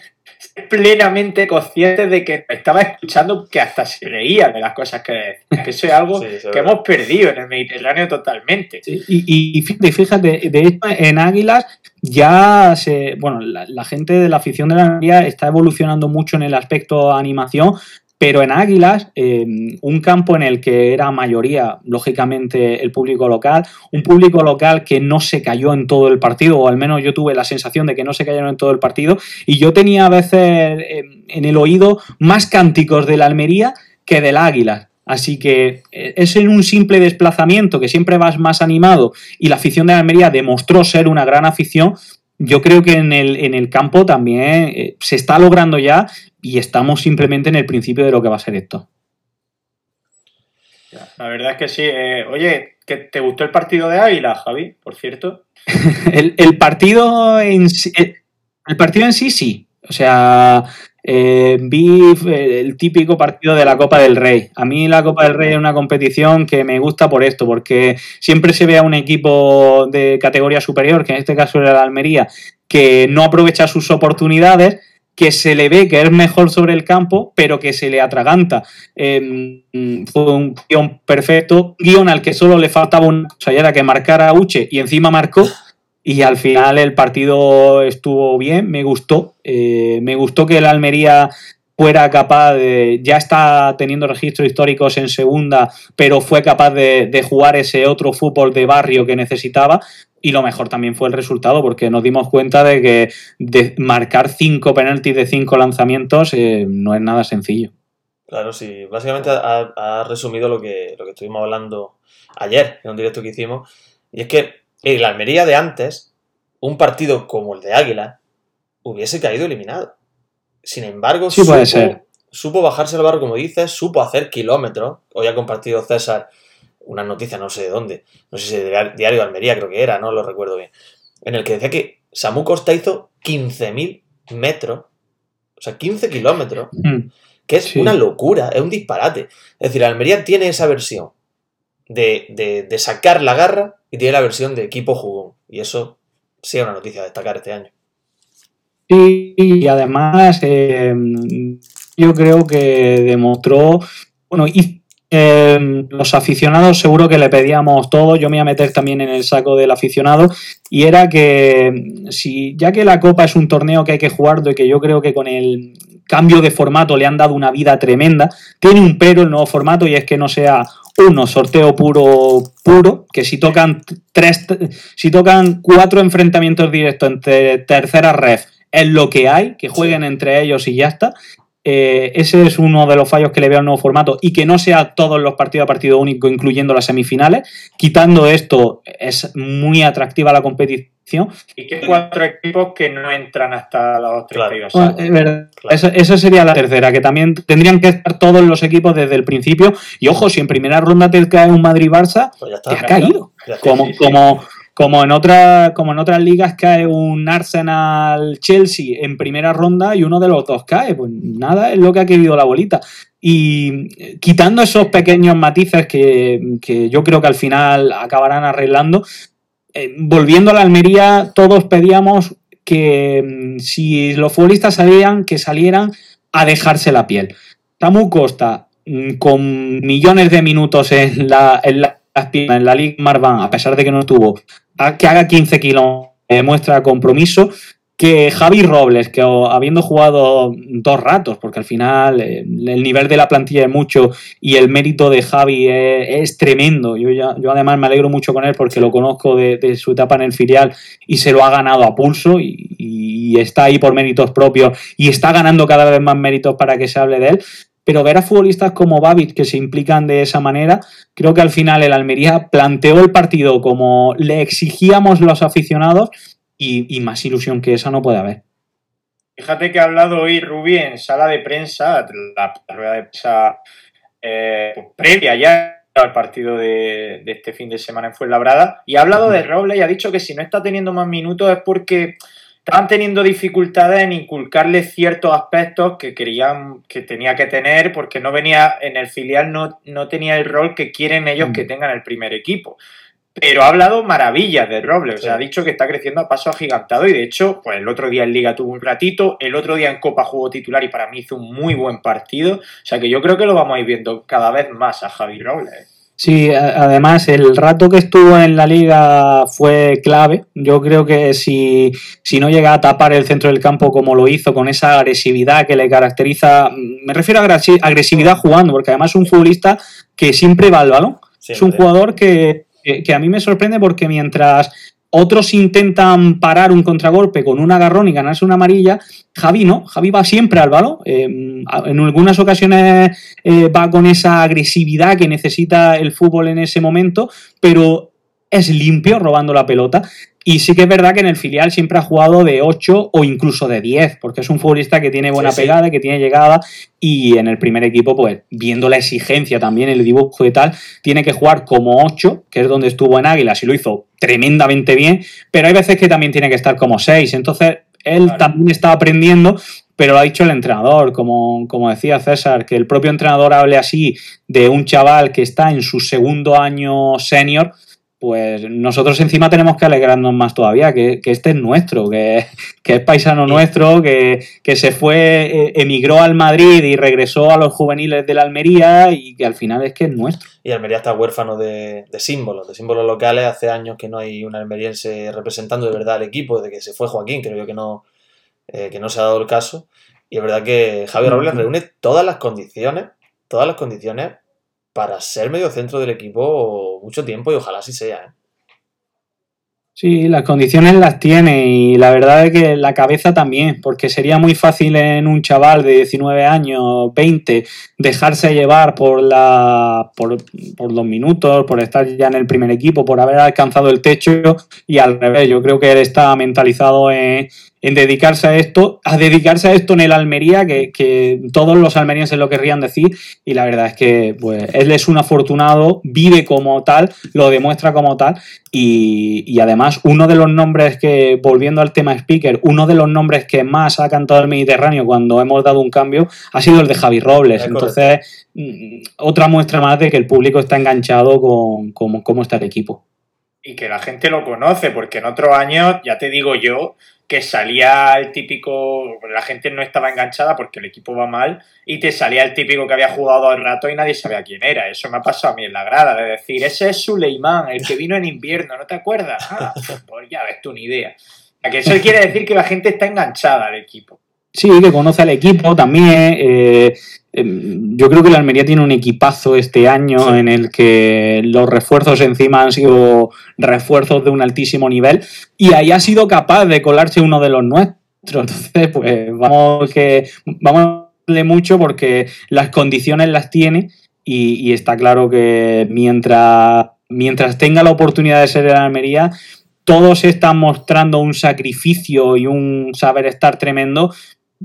plenamente conscientes de que estaba escuchando que hasta se reía de las cosas que decía. Que eso es algo *laughs* que hemos perdido en el Mediterráneo totalmente. y, fíjate, de hecho en Águilas ya se, bueno, la, gente de la afición de la Almería está evolucionando mucho en el aspecto animación Pero en Águilas, eh, un campo en el que era mayoría, lógicamente, el público local, un público local que no se cayó en todo el partido, o al menos yo tuve la sensación de que no se cayeron en todo el partido, y yo tenía a veces eh, en el oído más cánticos de la Almería que del Águilas. Así que eh, es en un simple desplazamiento que siempre vas más animado y la afición de Almería demostró ser una gran afición. Yo creo que en el, en el campo también se está logrando ya y estamos simplemente en el principio de lo que va a ser esto. La verdad es que sí. Eh, oye, ¿te gustó el partido de Águila, Javi, por cierto? *laughs* el, partido en sí, el partido en sí, sí. O sea, eh, vi eh, el típico partido de la Copa del Rey. A mí la Copa del Rey es una competición que me gusta por esto, porque siempre se ve a un equipo de categoría superior, que en este caso era la Almería, que no aprovecha sus oportunidades que se le ve que es mejor sobre el campo, pero que se le atraganta. Em, fue un guion perfecto, guion al que solo le faltaba una cosa, y era que marcara a Uche y encima marcó. Y al final el partido estuvo bien, me gustó. Eh, me gustó que el Almería fuera capaz de. Ya está teniendo registros históricos en segunda, pero fue capaz de, de, jugar ese otro fútbol de barrio que necesitaba. Y lo mejor también fue el resultado, porque nos dimos cuenta de que de marcar cinco penaltis de cinco lanzamientos eh, no es nada sencillo. Claro, sí. Básicamente ha, resumido lo que, lo que estuvimos hablando ayer en un directo que hicimos. Y es que en la Almería de antes, un partido como el de Águila hubiese caído eliminado. Sin embargo, sí, puede ser. supo bajarse el barro, como dices, supo hacer kilómetros. Hoy ha compartido César una noticia, no sé de dónde, no sé si de Diario de Almería creo que era, no lo recuerdo bien, en el que decía que Samu Costa hizo 15.000 metros, o sea, 15 kilómetros, mm. que es una locura, es un disparate. Es decir, Almería tiene esa versión de, de, sacar la garra y tiene la versión de equipo jugón, y eso sí es una noticia a destacar este año. Y además eh, yo creo que demostró, bueno, y Em, los aficionados seguro que le pedíamos todo, yo me voy a meter también en el saco del aficionado, y era que si ya que la Copa es un torneo que hay que jugarlo y que yo creo que con el cambio de formato le han dado una vida tremenda, tiene un pero el nuevo formato y es que no sea uno, sorteo puro, puro, que si tocan tres, si tocan cuatro enfrentamientos directos entre terceras ref, es lo que hay, que jueguen entre ellos y ya está. Eh, ese es uno de los fallos que le veo al nuevo formato y que no sea todos los partidos a partido único, incluyendo las semifinales. Quitando esto, es muy atractiva la competición. Y que cuatro equipos que no entran hasta los tres claro. esa, sería la tercera, que también tendrían que estar todos los equipos desde el principio. Y ojo, si en primera ronda te cae un Madrid-Barça, pues te ha caído. como, como, como en, otra, como en otras ligas cae un Arsenal Chelsea en primera ronda y uno de los dos cae. Pues nada, es lo que ha querido la bolita. Y quitando esos pequeños matices que, yo creo que al final acabarán arreglando, eh, volviendo a la Almería, todos pedíamos que mm, si los futbolistas salían, que salieran a dejarse la piel. Tamu Costa, mm, con millones de minutos en la, en la en la Liga Marvan, a pesar de que no estuvo, que haga 15 kilos demuestra compromiso. Que Javi Robles, que habiendo jugado dos ratos, porque al final eh, el nivel de la plantilla es mucho y el mérito de Javi es, tremendo. Yo, yo además me alegro mucho con él porque lo conozco de, su etapa en el filial y se lo ha ganado a pulso y está ahí por méritos propios y está ganando cada vez más méritos para que se hable de él pero ver a futbolistas como Babich que se implican de esa manera, creo que al final el Almería planteó el partido como le exigíamos los aficionados y, más ilusión que esa no puede haber. Fíjate que ha hablado hoy Rubí en sala de prensa, la rueda de prensa eh, pues, previa ya al partido de, de, este fin de semana en Fuenlabrada, y ha hablado de Robles y ha dicho que si no está teniendo más minutos es porque estaban teniendo dificultades en inculcarle ciertos aspectos que querían que tenía que tener porque no venía en el filial no, no tenía el rol que quieren ellos que mm. tengan el primer equipo pero ha hablado maravillas de Robles, o sea, ha dicho que está creciendo a paso agigantado y de hecho, pues el otro día en Liga tuvo un ratito, el otro día en Copa jugó titular y para mí hizo un muy buen partido, o sea que yo creo que lo vamos a ir viendo cada vez más a Javi Robles. Sí, además el rato que estuvo en la liga fue clave. Yo creo que si, si no llega a tapar el centro del campo como lo hizo, con esa agresividad que le caracteriza, me refiero a agresividad jugando, porque además es un futbolista que siempre va al balón. Es un jugador que, que, a mí me sorprende porque mientras otros intentan parar un contragolpe con un agarrón y ganarse una amarilla. Javi no, Javi va siempre al balón. Em, en algunas ocasiones eh, va con esa agresividad que necesita el fútbol en ese momento, pero es limpio robando la pelota. Y sí que es verdad que en el filial siempre ha jugado de 8 o incluso de 10, porque es un futbolista que tiene buena pegada, que tiene llegada, y en el primer equipo, pues viendo la exigencia también, el dibujo y tal, tiene que jugar como 8, que es donde estuvo en Águilas y lo hizo tremendamente bien, pero hay veces que también tiene que estar como 6, entonces él también está aprendiendo, pero lo ha dicho el entrenador, como, como, decía César, que el propio entrenador hable así de un chaval que está en su segundo año senior, pues nosotros encima tenemos que alegrarnos más todavía, que, este es nuestro, que, es paisano nuestro, que, se fue, eh, emigró al Madrid y regresó a los juveniles de la Almería y que al final es que es nuestro. Y Almería está huérfano de, símbolos, de símbolos locales. Hace años que no hay un almeriense representando de verdad al equipo, desde que se fue Joaquín, creo yo que no, eh, que no se ha dado el caso. Y es verdad que Javier Robles reúne todas las condiciones, todas las condiciones para ser medio centro del equipo mucho tiempo y ojalá así sea. ¿eh? Sí, las condiciones las tiene y la verdad es que la cabeza también, porque sería muy fácil en un chaval de 19 años, 20, dejarse llevar por, la, por, por los minutos, por estar ya en el primer equipo, por haber alcanzado el techo y al revés, yo creo que él está mentalizado en, en dedicarse a esto, a dedicarse a esto en el Almería, que, todos los almerienses lo querrían decir, y la verdad es que pues, él es un afortunado, vive como tal, lo demuestra como tal, y, además uno de los nombres que, volviendo al tema speaker, uno de los nombres que más ha cantado el Mediterráneo cuando hemos dado un cambio ha sido el de Javi Robles. Entonces, mm, otra muestra más de que el público está enganchado con cómo está el equipo. Y que la gente lo conoce, porque en otros años, ya te digo yo, que salía el típico, la gente no estaba enganchada porque el equipo va mal y te salía el típico que había jugado al rato y nadie sabía quién era. Eso me ha pasado a mí en la grada, de decir, ese es Suleiman, el que vino en invierno, ¿no te acuerdas? Ah, pues ya ves tú ni idea. Que eso quiere decir que la gente está enganchada al equipo. Sí, que conoce al equipo también. Eh, yo creo que la Almería tiene un equipazo este año en el que los refuerzos encima han sido refuerzos de un altísimo nivel y ahí ha sido capaz de colarse uno de los nuestros. *laughs* Entonces, pues vamos que vamos a darle mucho porque las condiciones las tiene y, está claro que mientras, mientras tenga la oportunidad de ser en la Almería, todos están mostrando un sacrificio y un saber estar tremendo,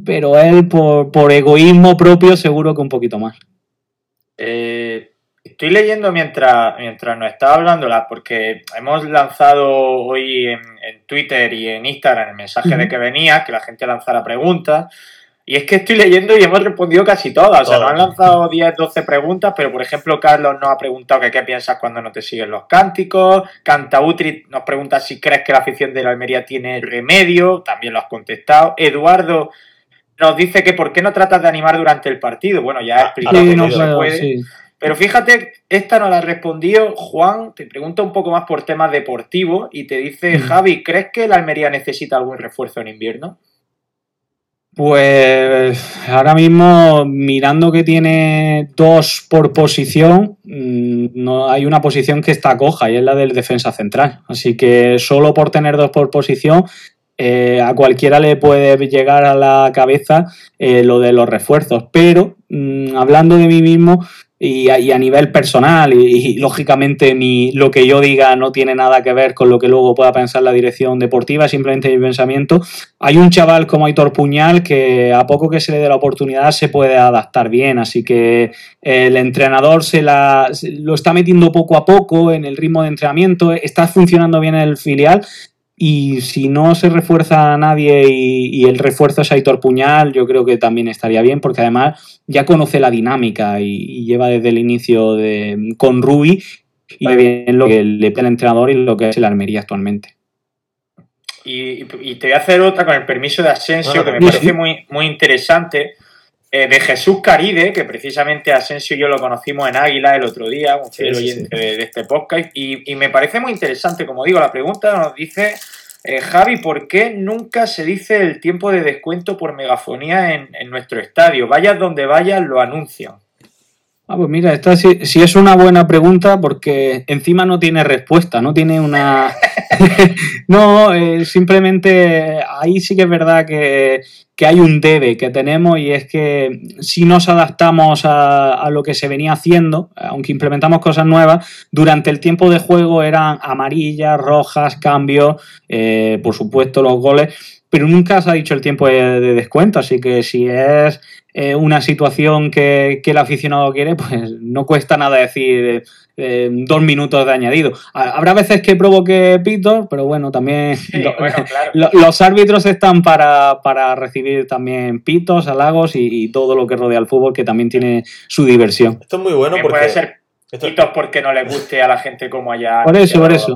pero él por, egoísmo propio seguro que un poquito más. Eh, estoy leyendo mientras, mientras nos está hablando, porque hemos lanzado hoy en, Twitter y en Instagram el mensaje de que venía, que la gente lanzara preguntas. Y es que estoy leyendo y hemos respondido casi todas. O sea, nos han lanzado 10, 12 preguntas, pero por ejemplo, Carlos nos ha preguntado que qué piensas cuando no te siguen los cánticos. Cantautri nos pregunta si crees que la afición de la Almería tiene remedio. También lo has contestado. Eduardo nos dice que por qué no tratas de animar durante el partido. Bueno, ya he explicado que no se puede. Pero fíjate, esta no la ha respondido Juan, te pregunta un poco más por temas deportivos y te dice, mm. Javi, ¿crees que la Almería necesita algún refuerzo en invierno? Pues ahora mismo, mirando que tiene dos por posición, mm, no hay una posición que está coja y es la del defensa central. Así que solo por tener dos por posición eh, a cualquiera le puede llegar a la cabeza eh, lo de los refuerzos, pero mm, hablando de mí mismo y a, nivel personal y, lógicamente ni lo que yo diga no tiene nada que ver con lo que luego pueda pensar la dirección deportiva, simplemente mi pensamiento, hay un chaval como Aitor Puñal que a poco que se le dé la oportunidad se puede adaptar bien, así que el entrenador se la, lo está metiendo poco a poco en el ritmo de entrenamiento, está funcionando bien el filial y si no se refuerza a nadie y, el refuerzo es Aitor Puñal, yo creo que también estaría bien, porque además ya conoce la dinámica y, lleva desde el inicio de, con Rui y ve bien lo que le pide el entrenador y lo que es el Almería actualmente. Y, te voy a hacer otra con el permiso de Asensio, que me parece muy, muy interesante, eh, de Jesús Caride, que precisamente Asensio y yo lo conocimos en Águila el otro día, un fiel Sí, sí, oyente De, de este podcast, y, y me parece muy interesante, como digo, la pregunta nos dice eh, Javi, ¿por qué nunca se dice el tiempo de descuento por megafonía en, en nuestro estadio? Vayas donde vayas, lo anuncian. Ah, pues mira, esta sí, es una buena pregunta porque encima no tiene respuesta, no tiene una... *laughs* no, eh, simplemente ahí sí que es verdad que, que hay un debe que tenemos y es que si nos adaptamos a, a lo que se venía haciendo, aunque implementamos cosas nuevas, durante el tiempo de juego eran amarillas, rojas, cambios, eh, por supuesto los goles, pero nunca se ha dicho el tiempo de descuento, así que si es eh, una situación que, que, el aficionado quiere, pues no cuesta nada decir eh, dos minutos de añadido. Habrá veces que provoque pitos, pero bueno, también Sí, lo- bueno, *laughs* claro. lo- los árbitros están para, para recibir también pitos, halagos y, y todo lo que rodea al fútbol, que también tiene su diversión. Esto es muy bueno porque. puede ser esto- pitos porque no les guste a la gente como allá. *laughs* Por eso, por eso.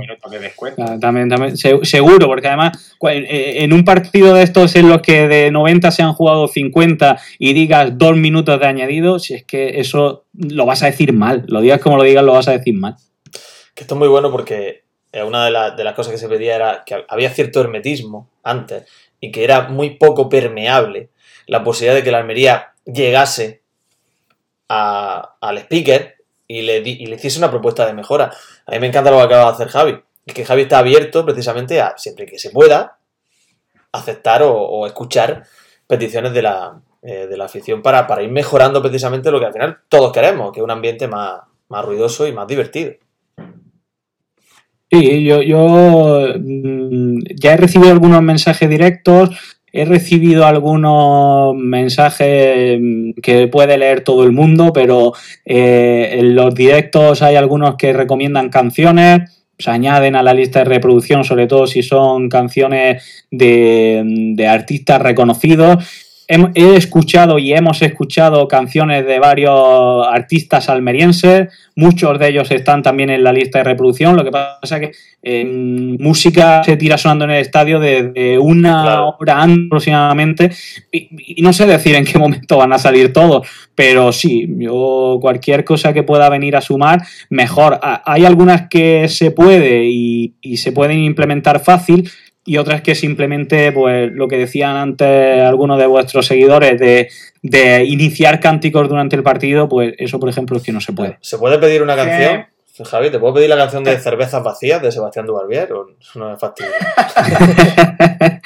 Ah, También, también, se- seguro, porque además cu- en- en un partido de estos en los que de 90 se han jugado 50 y digas dos minutos de añadido, si es que eso lo vas a decir mal, lo digas como lo digas, lo vas a decir mal. que esto es muy bueno porque eh, una de, la- de las cosas que se pedía era que había cierto hermetismo antes y que era muy poco permeable la posibilidad de que la Almería llegase a- al speaker y le, di- y le hiciese una propuesta de mejora. A mí me encanta lo que acaba de hacer Javi. Es que Javi está abierto precisamente a, siempre que se pueda, aceptar o, escuchar peticiones de la, eh, de la afición para, para ir mejorando precisamente lo que al final todos queremos, que es un ambiente más, más ruidoso y más divertido. Sí, yo, yo mm, ya he recibido algunos mensajes directos, he recibido algunos mensajes mm, que puede leer todo el mundo, pero eh, en los directos hay algunos que recomiendan canciones, se añaden a la lista de reproducción, sobre todo si son canciones de, de artistas reconocidos. He escuchado y hemos escuchado canciones de varios artistas almerienses, muchos de ellos están también en la lista de reproducción, lo que pasa que eh, música se tira sonando en el estadio desde una Claro. hora antes aproximadamente y, y no sé decir en qué *laughs* momento van a salir todos, pero sí, yo cualquier cosa que pueda venir a sumar, mejor. Ha- Hay algunas que se puede y, y se pueden implementar fácil y otras que simplemente, pues lo que decían antes algunos de vuestros seguidores de, de iniciar cánticos durante el partido, pues eso, por ejemplo, es que no se puede. ¿Se puede pedir una ¿Qué? canción? Javi, ¿te puedo pedir la canción de Cervezas Vacías de Sebastián Dubarbier? ¿O no es fastidio? *laughs*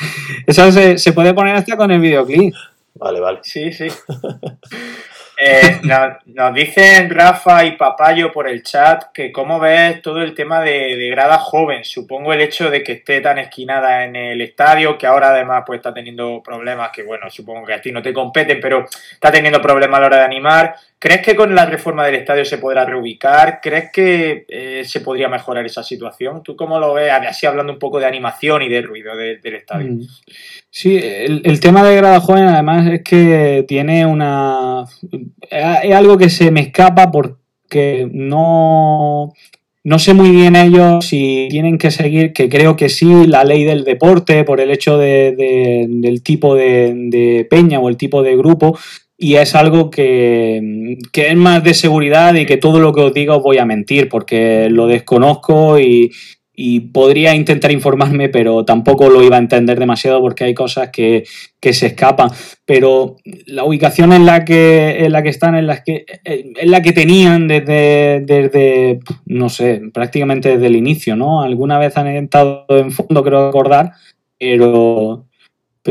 Eso se, se puede poner hasta con el videoclip. Vale, vale. Sí, sí. *laughs* Eh, nos, dicen Rafa y Papayo por el chat que cómo ves todo el tema de, de grada joven. Supongo el hecho de que esté tan esquinada en el estadio, que ahora además pues está teniendo problemas que, bueno, supongo que a ti no te competen, pero está teniendo problemas a la hora de animar. ¿Crees que con la reforma del estadio se podrá reubicar? ¿Crees que eh, se podría mejorar esa situación? ¿Tú cómo lo ves? Así hablando un poco de animación y de ruido de- del estadio. Mm. Sí, el, tema de grada joven además es que tiene una... Es algo que se me escapa porque no, no sé muy bien ellos si tienen que seguir, que creo que sí, la ley del deporte por el hecho de- de- del tipo de peña o el tipo de grupo. Y es algo que, que es más de seguridad y que todo lo que os diga os voy a mentir porque lo desconozco y, y podría intentar informarme, pero tampoco lo iba a entender demasiado porque hay cosas que, que se escapan. Pero la ubicación en la que, en la que están, en la que, en la que tenían desde, desde, no sé, prácticamente desde el inicio, ¿no? Alguna vez han estado en fondo, creo recordar, pero,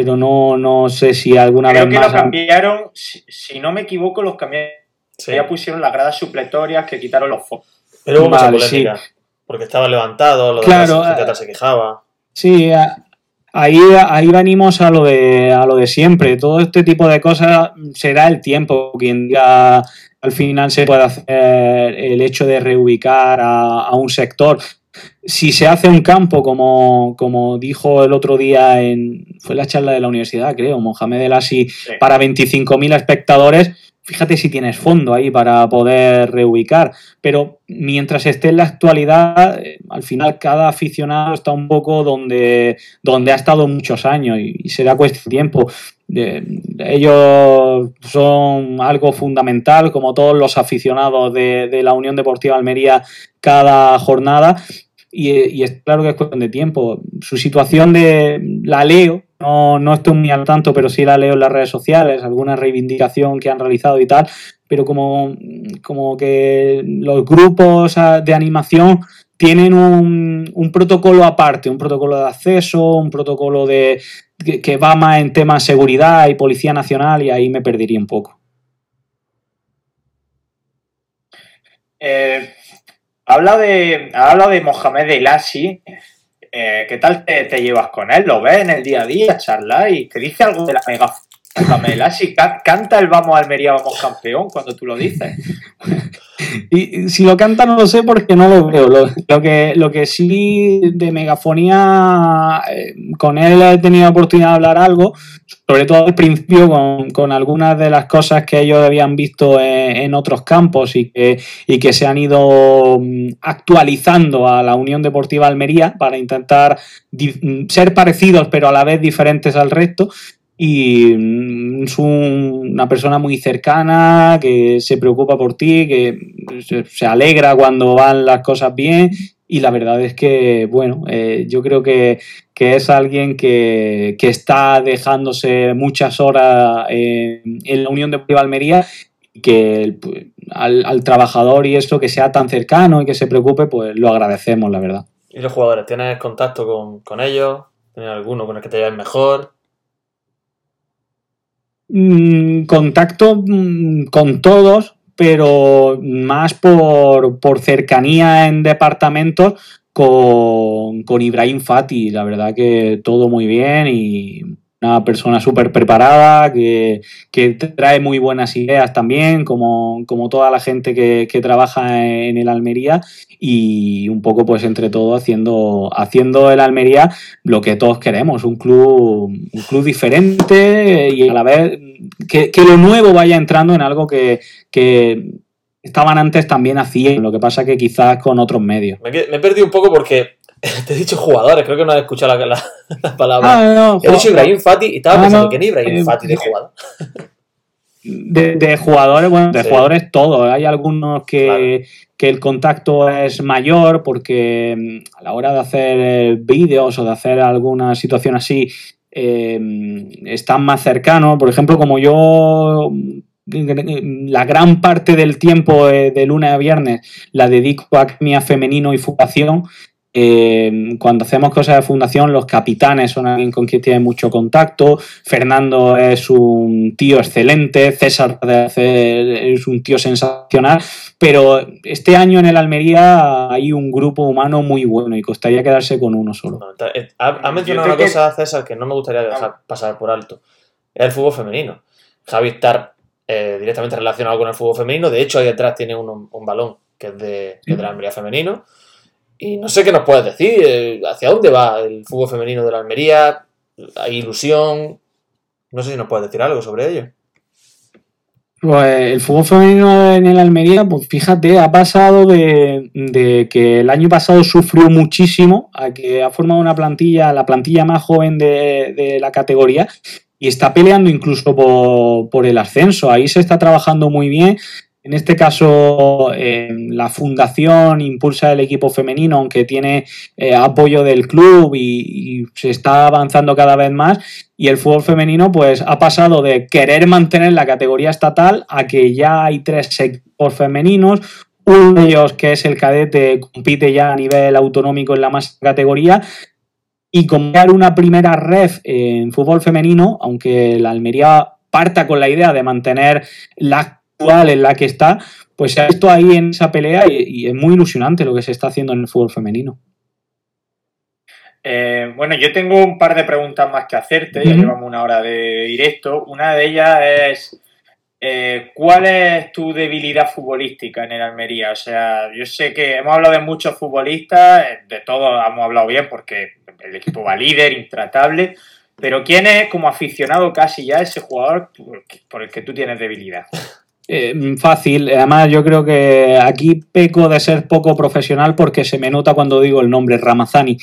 pero no, no sé si alguna Creo vez que más. lo cambiaron, si, si no me equivoco, los cambiaron. Sí. Ya pusieron las gradas supletorias que quitaron los focos. Pero hubo mucha Vale, polémica. Porque estaba levantado, lo de Claro, la gente eh, atrás se quejaba. Sí, a- ahí, ahí venimos a lo, de, a lo de siempre. Todo este tipo de cosas será el tiempo quien diga al final se puede hacer el hecho de reubicar a, a un sector. Si se hace un campo, como, como dijo el otro día en. fue la charla de la universidad, creo, Mohamed El Asi, Sí. para 25.000 espectadores, fíjate si tienes fondo ahí para poder reubicar. Pero mientras esté en la actualidad, eh, al final cada aficionado está un poco donde, donde ha estado muchos años y, y será cuestión de tiempo. Ellos son algo fundamental, como todos los aficionados de, la Unión Deportiva Almería cada jornada. Y, es claro que es cuestión de tiempo. Su situación de la leo, no, no estoy muy al tanto, pero sí la leo en las redes sociales, alguna reivindicación que han realizado y tal, pero como, como que los grupos de animación tienen un, protocolo aparte, un protocolo de acceso, un protocolo de que, va más en temas seguridad y policía nacional y ahí me perdería un poco. Eh, habla de, habla de Mohamed Elasi. Eh, ¿Qué tal te, llevas con él? ¿Lo ves en el día a día, charla? ¿Y te dice algo de la Mohamed Elasi? ¿Canta el Vamos Almería, vamos campeón cuando tú lo dices? *laughs* Y si lo canta no lo sé porque no lo veo. Lo, que, lo que sí de megafonía, eh, con él he tenido oportunidad de hablar algo, sobre todo al principio con, algunas de las cosas que ellos habían visto en, otros campos y que, y que se han ido mm, actualizando a la Unión Deportiva Almería para intentar mm, ser parecidos pero a la vez diferentes al resto y mm, es una persona muy cercana, que se preocupa por ti, que se alegra cuando van las cosas bien y la verdad es que, bueno, eh, yo creo que, es alguien que, está dejándose muchas horas en, la Unión de Almería y que pues, al, trabajador y esto que sea tan cercano y que se preocupe, pues lo agradecemos, la verdad. ¿Y los jugadores? ¿Tienes contacto con, con ellos? ¿Tienes alguno con el que te lleves mejor? Mm, contacto mm, con todos, pero más por, por cercanía en departamentos con, con Ibrahim Fati. La verdad que todo muy bien y una persona súper preparada, que, trae muy buenas ideas también, como, toda la gente que, trabaja en el Almería, y un poco pues entre todo haciendo, haciendo el Almería lo que todos queremos, un club, un club diferente y a la vez que, lo nuevo vaya entrando en algo que, estaban antes también haciendo, lo que pasa que quizás con otros medios. Me, me perdido un poco porque *laughs* Te he dicho jugadores, creo que no has escuchado la, *laughs* palabra. Ah, no, he dicho Ibrahim Fati y estaba ah, pensando que ni Ibrahim eh, Fati de jugador. De, jugadores, bueno, de jugadores todos. Hay algunos que, el contacto es mayor porque mm, a la hora de hacer eh, vídeos o de hacer alguna situación así eh, están más cercanos. Por ejemplo, como yo mm, la gran parte del tiempo de lunes a viernes la dedico a academia femenino y fundación, eh, cuando hacemos cosas de fundación, los capitanes son alguien con quien tiene mucho contacto. Fernando es un tío excelente. César es un tío sensacional. Pero este año en el Almería hay un grupo humano muy bueno y costaría quedarse con uno solo. Eh, ha, mencionado una cosa, César, que no me gustaría dejar pasar por alto: es el fútbol femenino. Javi está eh, directamente relacionado con el fútbol femenino. De hecho, ahí detrás tiene un, balón que es de, que es de la Almería femenino. Y no sé qué nos puedes decir, eh, hacia dónde va el fútbol femenino de la Almería, hay ilusión, no sé si nos puedes decir algo sobre ello. Pues el fútbol femenino en el Almería, pues fíjate, ha pasado de, que el año pasado sufrió muchísimo a que ha formado una plantilla, la plantilla más joven de, la categoría, y está peleando incluso por, por, el ascenso. Ahí se está trabajando muy bien. En este caso, eh, la fundación impulsa el equipo femenino, aunque tiene eh, apoyo del club y, se está avanzando cada vez más. Y el fútbol femenino, pues, ha pasado de querer mantener la categoría estatal a que ya hay tres equipos femeninos. Uno de ellos, que es el cadete, compite ya a nivel autonómico en la más categoría. Y crear una primera red en fútbol femenino, aunque la Almería parta con la idea de mantener en la que está, pues se ha visto ahí en esa pelea y, es muy ilusionante lo que se está haciendo en el fútbol femenino. Eh, bueno, yo tengo un par de preguntas más que hacerte, ya llevamos una hora de directo. Una de ellas es, eh, ¿cuál es tu debilidad futbolística en el Almería? O sea, yo sé que hemos hablado de muchos futbolistas, de todos hemos hablado bien porque el equipo va líder, intratable, pero ¿quién es como aficionado casi ya ese jugador por el que tú tienes debilidad? *laughs* Eh, fácil, además yo creo que aquí peco de ser poco profesional porque se me nota cuando digo el nombre, Ramazani.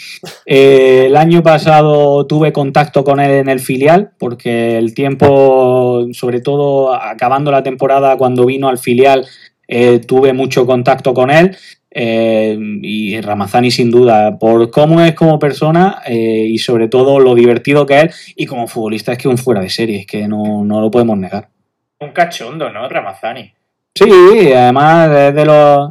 Eh, el año pasado tuve contacto con él en el filial porque el tiempo, sobre todo acabando la temporada cuando vino al filial, eh, tuve mucho contacto con él. y Ramazani sin duda, por cómo es como persona y sobre todo lo divertido que es y como futbolista es que un fuera de serie, es que no, no lo podemos negar. Un cachondo, ¿no? Ramazani. Sí, además es de los...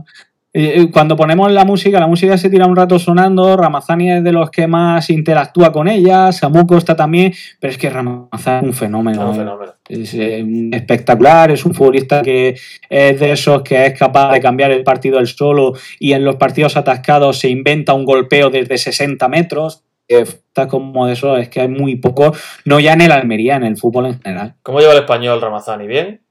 Cuando ponemos la música, la música se tira un rato sonando, Ramazani es de los que más interactúa con ella, Samu Costa también, pero es que Ramazani es un fenómeno. Un fenómeno. Es eh, espectacular, es un futbolista que es de esos que es capaz de cambiar el partido él solo y en los partidos atascados se inventa un golpeo desde 60 metros está como eso, es que hay muy poco, no ya en el Almería, en el fútbol en general. ¿Cómo lleva el español Ramazani? ¿Bien?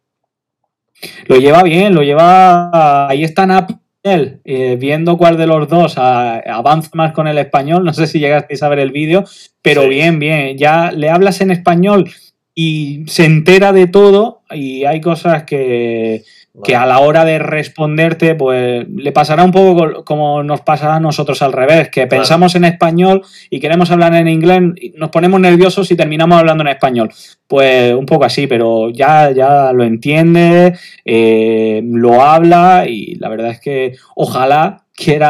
Lo lleva bien, lo lleva. Ahí está Napel, eh, viendo cuál de los dos avanza más con el español. No sé si llegasteis a ver el vídeo, pero bien, bien. Ya le hablas en español y se entera de todo, y hay cosas que que a la hora de responderte, pues le pasará un poco como nos pasa a nosotros al revés, que pensamos en español y queremos hablar en inglés, nos ponemos nerviosos y terminamos hablando en español. Pues un poco así, pero ya, ya lo entiende, eh, lo habla y la verdad es que ojalá que,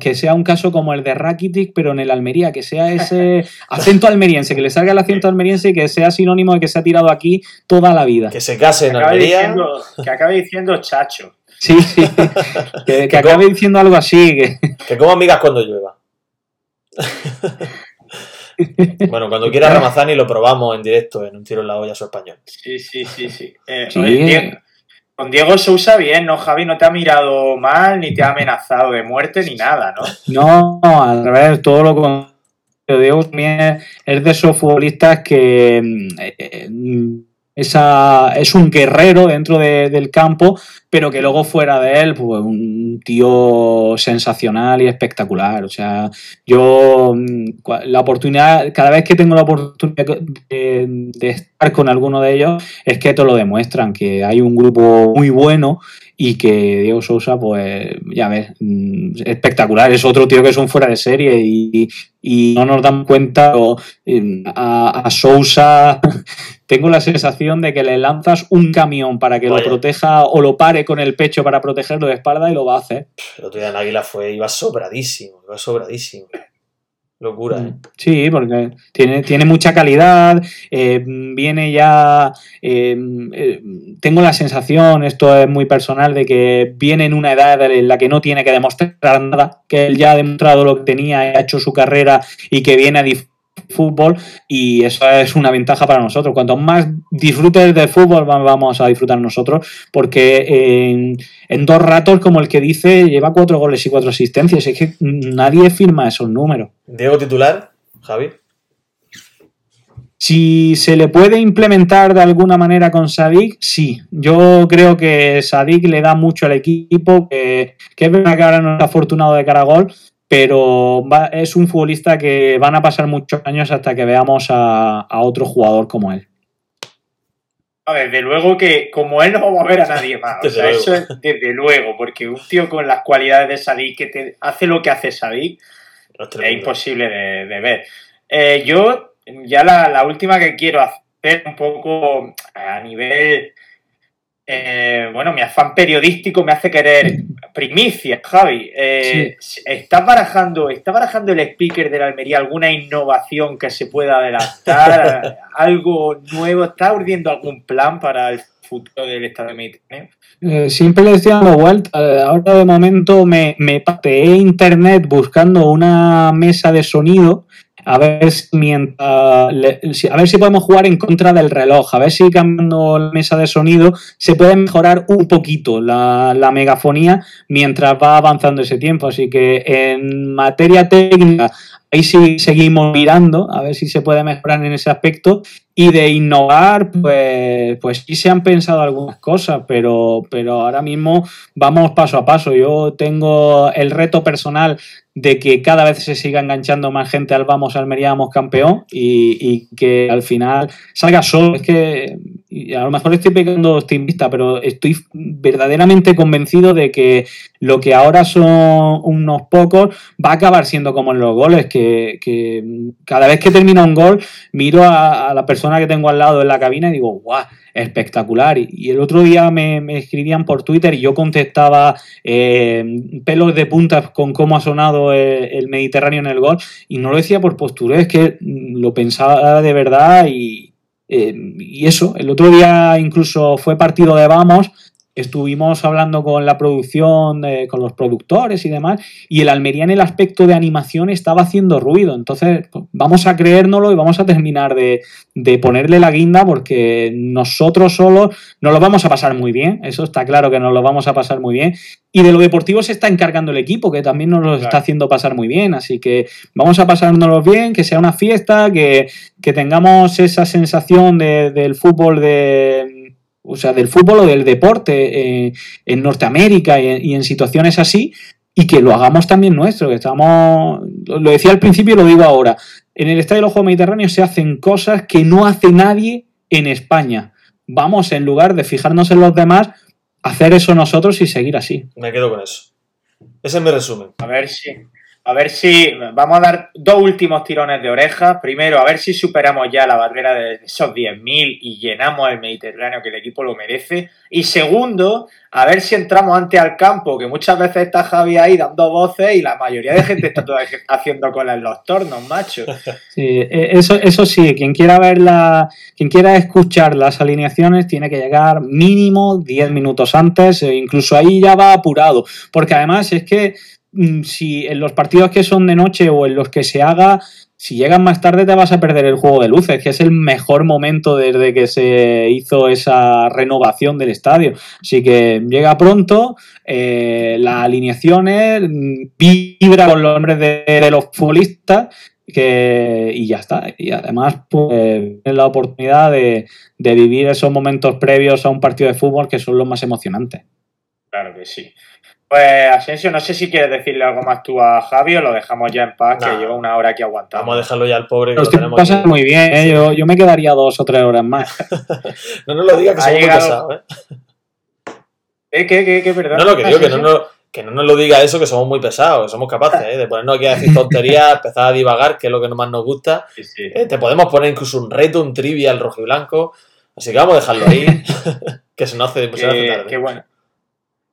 que sea un caso como el de Rakitic, pero en el Almería, que sea *laughs* ese acento almeriense, que le salga el acento almeriense y que sea sinónimo de que se ha tirado aquí toda la vida. Que se case en Almería. que acabe diciendo chacho. Sí, sí. *laughs* Que, acabe diciendo algo así. Que, que como amigas cuando llueva. *laughs* bueno, cuando quiera Ramazani lo probamos en directo en un tiro en la olla su español. Sí, sí, sí, sí. Eh, sí. Con Diego Sousa bien, ¿no, Javi? No te ha mirado mal, ni te ha amenazado de muerte, ni nada, ¿no? No, al revés, todo lo contrario. Diego es de esos futbolistas que mm, eh, eh, esa, es un guerrero dentro del campo, pero que luego fuera de él, pues un tío sensacional y espectacular. O sea, yo mm, la oportunidad, cada vez que tengo la oportunidad de, estar con alguno de ellos, es que te lo demuestran, que hay un grupo muy bueno y que Diego Sousa, pues ya ves, mm, espectacular. Es otro tío que es un fuera de serie y, no nos dan cuenta mm, a, a Sousa *laughs* tengo la sensación de que le lanzas un camión para que lo proteja o lo pare con el pecho para protegerlo de espalda y lo va a hacer. El otro día en Águila fue, iba sobradísimo, iba sobradísimo. Locura, ¿eh? Sí, porque tiene, tiene mucha calidad, eh, viene ya... Eh, eh, tengo la sensación, esto es muy personal, de que viene en una edad en la que no tiene que demostrar nada, que él ya ha demostrado lo que tenía, ha hecho su carrera y que viene a disfrutar fútbol y eso es una ventaja para nosotros. Cuanto más disfrutes de fútbol vamos a disfrutar nosotros porque en, dos ratos, como el que dice, lleva cuatro goles y cuatro asistencias. Es que nadie firma esos números. Diego titular, Javi. Si se le puede implementar de alguna manera con Sadik, sí. Yo creo que Sadik le da mucho al equipo, que, que es verdad que ahora no está afortunado de cara pero es un futbolista que van a pasar muchos años hasta que veamos a, otro jugador como él. desde luego que como él no vamos a ver a nadie más. *laughs* O sea, eso es desde luego, porque un tío con las cualidades de Sadik que te hace lo que hace Sadik es imposible de, ver. Eh, yo, ya la, última que quiero hacer un poco a nivel eh, bueno, mi afán periodístico me hace querer primicia, Javi. Eh, ¿está, barajando, ¿Está barajando el speaker de la Almería alguna innovación que se pueda adelantar? *laughs* ¿Algo nuevo? ¿Está urdiendo algún plan para el futuro del Estado de Mediterráneo? Eh, siempre le estoy dando vuelta. Ahora de momento me, me pateé internet buscando una mesa de sonido a ver si mientras, a ver si podemos jugar en contra del reloj, a ver si cambiando la mesa de sonido se puede mejorar un poquito la, la megafonía mientras va avanzando ese tiempo. Así que en materia técnica ahí sí seguimos mirando a ver si se puede mejorar en ese aspecto y de innovar pues pues sí se han pensado algunas cosas pero pero ahora mismo vamos paso a paso. Yo tengo el reto personal de que cada vez se siga enganchando más gente al vamos Almería vamos campeón y, y que al final salga solo. Es que a lo mejor estoy pegando optimista, pero estoy verdaderamente convencido de que lo que ahora son unos pocos va a acabar siendo como en los goles, que, que cada vez que termina un gol miro a, a, la persona que tengo al lado en la cabina y digo, guau, espectacular. Y, el otro día me, me, escribían por Twitter y yo contestaba eh, pelos de puntas con cómo ha sonado el, el, Mediterráneo en el gol y no lo decía por postura, es que lo pensaba de verdad y, eh, y eso, el otro día incluso fue partido de vamos estuvimos hablando con la producción, eh, con los productores y demás, y el Almería en el aspecto de animación estaba haciendo ruido. Entonces, vamos a creérnoslo y vamos a terminar de, de, ponerle la guinda porque nosotros solos nos lo vamos a pasar muy bien, eso está claro que nos lo vamos a pasar muy bien. Y de lo deportivo se está encargando el equipo, que también nos lo claro. está haciendo pasar muy bien. Así que vamos a pasárnoslo bien, que sea una fiesta, que, que tengamos esa sensación de, del fútbol de o sea, del fútbol o del deporte eh, en Norteamérica y en, y en, situaciones así, y que lo hagamos también nuestro, que estamos, lo decía al principio y lo digo ahora, en el Estadio del Ojo Mediterráneo se hacen cosas que no hace nadie en España. Vamos, en lugar de fijarnos en los demás, hacer eso nosotros y seguir así. Me quedo con eso. Ese es mi resumen. A ver si, a ver si vamos a dar dos últimos tirones de orejas. Primero, a ver si superamos ya la barrera de esos 10.000 y llenamos el Mediterráneo que el equipo lo merece. Y segundo, a ver si entramos antes al campo, que muchas veces está Javi ahí dando voces y la mayoría de gente está *laughs* haciendo cola en los tornos, macho. Sí, eso, eso sí, quien quiera ver la, quien quiera escuchar las alineaciones tiene que llegar mínimo 10 minutos antes, e incluso ahí ya va apurado, porque además es que si en los partidos que son de noche o en los que se haga, si llegas más tarde te vas a perder el juego de luces, que es el mejor momento desde que se hizo esa renovación del estadio. Así que llega pronto, eh, las alineaciones, vibra con los nombres de, los futbolistas que, y ya está. Y además, pues, es la oportunidad de vivir esos momentos previos a un partido de fútbol que son los más emocionantes. Claro que sí. Pues Asensio, no sé si quieres decirle algo más tú a Javi o lo dejamos ya en paz, nah. que lleva una hora aquí aguantando. Vamos a dejarlo ya al pobre. Que lo tenemos pasa que... muy bien, ¿eh? yo, yo, me quedaría dos o tres horas más. *laughs* no nos lo diga que somos llegado... muy pesados, ¿eh? ¿Eh? ¿Qué, qué, qué, perdón? No, no, que digo que no, no, que no nos lo diga eso, que somos muy pesados, que somos capaces ¿eh? de ponernos aquí a decir tonterías, *laughs* empezar a divagar, que es lo que más nos gusta. Sí, sí. Eh, te podemos poner incluso un reto, un trivial rojo y blanco. Así que vamos a dejarlo ahí, *laughs* que se nos hace, hace tarde. Qué bueno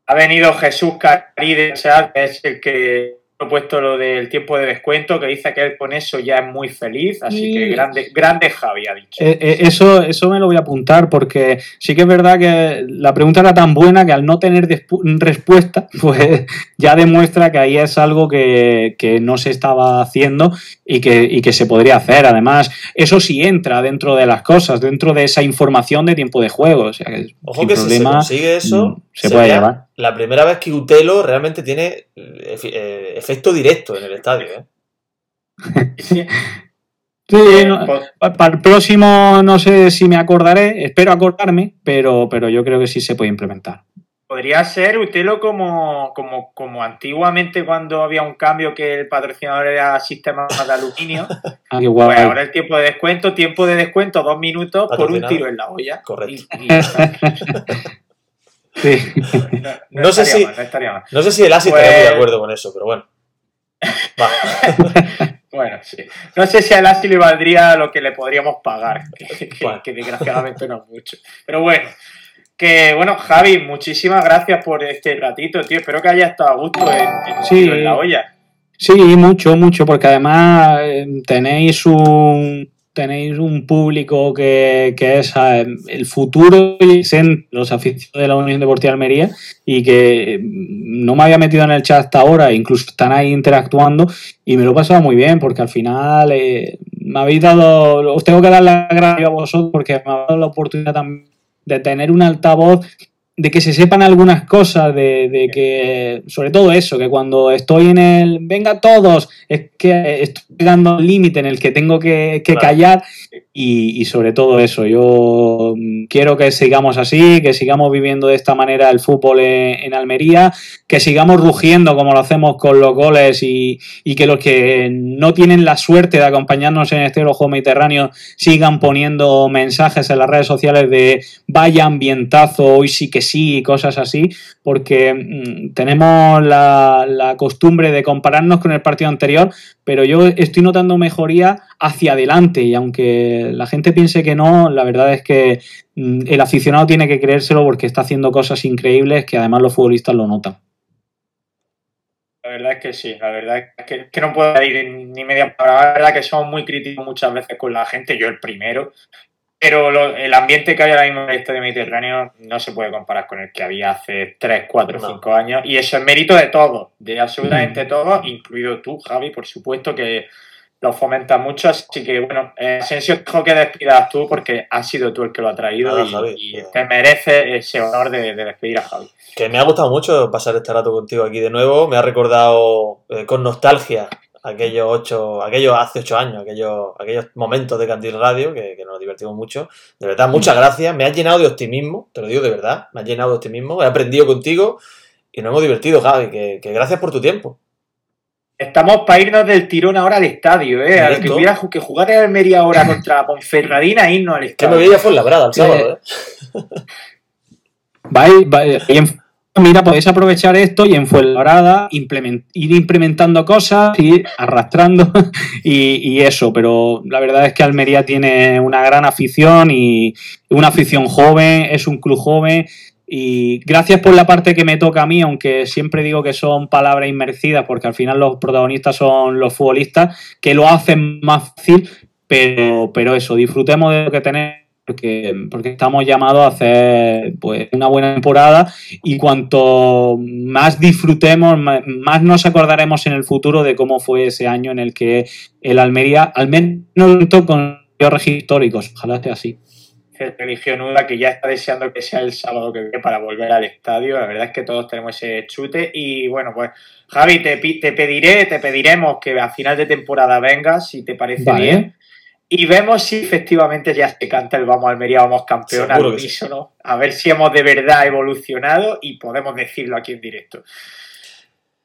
ha venido Jesús Cari que es el que ha puesto lo del tiempo de descuento, que dice que él con eso ya es muy feliz, así y... que grande, grande Javi ha dicho. Eh, eh, eso, eso me lo voy a apuntar, porque sí que es verdad que la pregunta era tan buena que al no tener respuesta, *laughs* pues ya demuestra que ahí es algo que, que no se estaba haciendo y que, y que, se podría hacer. Además, eso sí entra dentro de las cosas, dentro de esa información de tiempo de juego. O sea, que Ojo que problema, si se consigue eso, mm, se puede llevar. La primera vez que Utelo realmente tiene eh, efecto directo en el estadio. ¿eh? *laughs* sí, no, para el próximo no sé si me acordaré, espero acordarme, pero, pero yo creo que sí se puede implementar. Podría ser Utelo como, como, como antiguamente cuando había un cambio que el patrocinador era sistema de aluminio. *laughs* ah, qué guay. Pues ahora el tiempo de descuento, tiempo de descuento, dos minutos por un tiro en la olla. Correcto. Y, y... *laughs* sí. no, no, sé si, mal, no, no, sé si el ASI pues... estaría muy de acuerdo con eso, pero bueno. *laughs* bueno, sí. No sé si a Lassi le valdría lo que le podríamos pagar, que, *laughs* bueno. que desgraciadamente no es mucho. Pero bueno, que bueno, Javi, muchísimas gracias por este ratito, tío. Espero que haya estado a gusto en, en, sí. en la olla. Sí, mucho, mucho, porque además eh, tenéis un tenéis un público que, que es el futuro y los aficionados de la Unión Deportiva Almería y que no me había metido en el chat hasta ahora, incluso están ahí interactuando y me lo he pasado muy bien porque al final eh, me habéis dado, os tengo que dar las gracias a vosotros porque me ha dado la oportunidad también de tener un altavoz, de que se sepan algunas cosas, de, de, que, sobre todo eso, que cuando estoy en el, venga todos, es que estoy llegando al límite en el que tengo que, que claro. callar y, sobre todo eso, yo mm, quiero que sigamos así, que sigamos viviendo de esta manera el fútbol en, Almería, que sigamos rugiendo como lo hacemos con los goles y, que los que no tienen la suerte de acompañarnos en este ojo mediterráneo sigan poniendo mensajes en las redes sociales de vaya ambientazo, hoy sí que sí, y cosas así, porque mm, tenemos la, costumbre de compararnos con el partido anterior, pero yo estoy notando mejoría hacia adelante y aunque la gente piense que no, la verdad es que mm, el aficionado tiene que creérselo porque está haciendo cosas increíbles que además los futbolistas lo notan. La verdad es que sí, la verdad es que, no puedo ir ni media palabra. La verdad que somos muy críticos muchas veces con la gente, yo el primero, pero el ambiente que hay ahora mismo en el Estadio Mediterráneo no se puede comparar con el que había hace 3, 4, 5 años. Y eso es mérito de todos, de absolutamente mm. todos, incluido tú, Javi, por supuesto, que lo fomenta mucho. Así que, bueno, eh, Asensio, dejo que despidas tú porque has sido tú el que lo ha traído y, te merece ese honor de, despedir a Javi. Que me ha gustado mucho pasar este rato contigo aquí de nuevo. Me ha recordado eh, con nostalgia aquellos ocho, aquellos hace ocho años, aquellos, aquellos momentos de Candil Radio que, nos divertimos mucho. De verdad, muchas gracias. Me has llenado de optimismo, te lo digo de verdad, me has llenado de optimismo. He aprendido contigo y nos hemos divertido, Javi. Que, gracias por tu tiempo. Estamos para irnos del tirón ahora al estadio, ¿eh? Que hubiera que jugar en Almería ahora contra *laughs* Ponferradina e irnos al estadio. Que me voy a Labrada el sábado, ¿eh? Bye, *laughs* mira, podéis aprovechar esto y en Fuenlabrada ir implementando cosas, ir arrastrando *laughs* y, eso, pero la verdad es que Almería tiene una gran afición y una afición joven, es un club joven y gracias por la parte que me toca a mí, aunque siempre digo que son palabras inmerecidas porque al final los protagonistas son los futbolistas que lo hacen más fácil, pero, pero eso, disfrutemos de lo que tenemos porque, porque estamos llamados a hacer pues, una buena temporada y cuanto más disfrutemos, más, nos acordaremos en el futuro de cómo fue ese año en el que el Almería, al menos con registros históricos, ojalá sea así. Religión Nuda que ya está deseando que sea el sábado que viene para volver al estadio. La verdad es que todos tenemos ese chute. Y bueno, pues Javi, te, te pediré, te pediremos que a final de temporada vengas, si te parece bien y vemos si efectivamente ya se canta el Vamos Almería, vamos campeón al unísono. A ver si hemos de verdad evolucionado y podemos decirlo aquí en directo.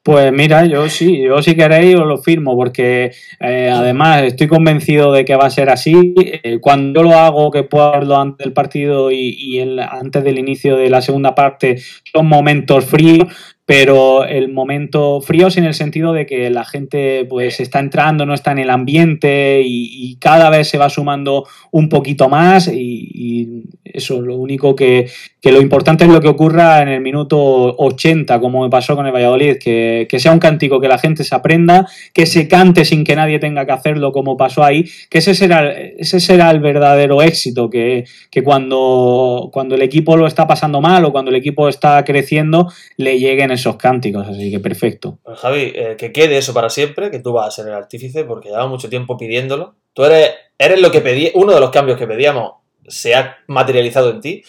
Pues mira, yo sí, yo si queréis os lo firmo, porque eh, además estoy convencido de que va a ser así. Eh, cuando lo hago, que puedo hacerlo antes del partido y, antes del inicio de la segunda parte, son momentos fríos pero el momento fríos en el sentido de que la gente pues está entrando, no está en el ambiente y, cada vez se va sumando un poquito más y, eso, lo único que, que, lo importante es lo que ocurra en el minuto 80, como me pasó con el Valladolid, que, que, sea un cántico que la gente se aprenda, que se cante sin que nadie tenga que hacerlo como pasó ahí, que ese será, ese será el verdadero éxito, que, que cuando, cuando el equipo lo está pasando mal o cuando el equipo está creciendo, le lleguen esos cánticos, así que perfecto. Pues, Javi, eh, que quede eso para siempre, que tú vas a ser el artífice, porque llevamos mucho tiempo pidiéndolo. Tú eres, eres lo que pedí, uno de los cambios que pedíamos se ha materializado en ti.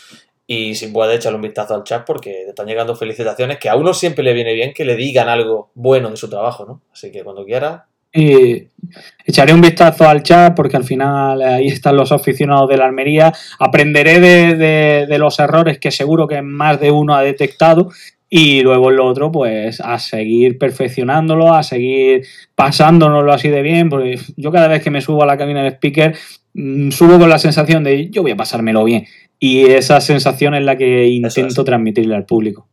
Y si puedes echarle un vistazo al chat porque te están llegando felicitaciones, que a uno siempre le viene bien que le digan algo bueno de su trabajo, ¿no? Así que cuando quieras, y echaré un vistazo al chat porque al final ahí están los aficionados de la Almería. Aprenderé de, de, los errores que seguro que más de uno ha detectado y luego lo otro, pues a seguir perfeccionándolo, a seguir pasándonoslo así de bien, porque yo cada vez que me subo a la cabina de speaker, mm, subo con la sensación de yo voy a pasármelo bien. Y esa sensación es la que intento transmitirle al público.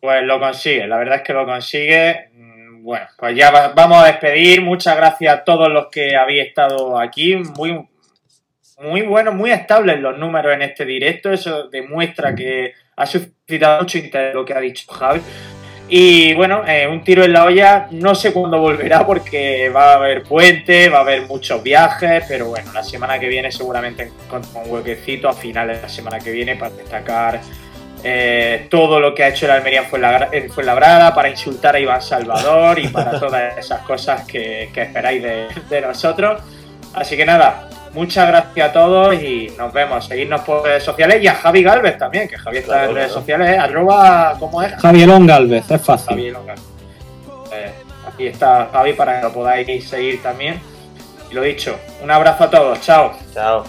Pues lo consigue, la verdad es que lo consigue. Mm, bueno, pues ya vamos a despedir. Muchas gracias a todos los que habéis estado aquí. Muy, muy bueno, muy estables los números en este directo. Eso demuestra que ha suscitado mucho interés lo que ha dicho Javi. Y bueno, eh, un tiro en la olla, no sé cuándo volverá porque va a haber puente, va a haber muchos viajes, pero bueno, la semana que viene seguramente con un huequecito a finales de la semana que viene para destacar eh, todo lo que ha hecho el Almería en Fuenlabrada, para insultar a Iván Salvador y para *laughs* todas esas cosas que, esperáis de, de nosotros. Así que nada, Muchas gracias a todos y nos vemos. Seguidnos por redes sociales y a Javi Galvez también, que Javi está en redes sociales, ¿eh? arroba, ¿cómo es? Javielón Galvez, es fácil. Eh, aquí está Javi para que lo podáis seguir también. Y lo dicho, un abrazo a todos, chao. Chao.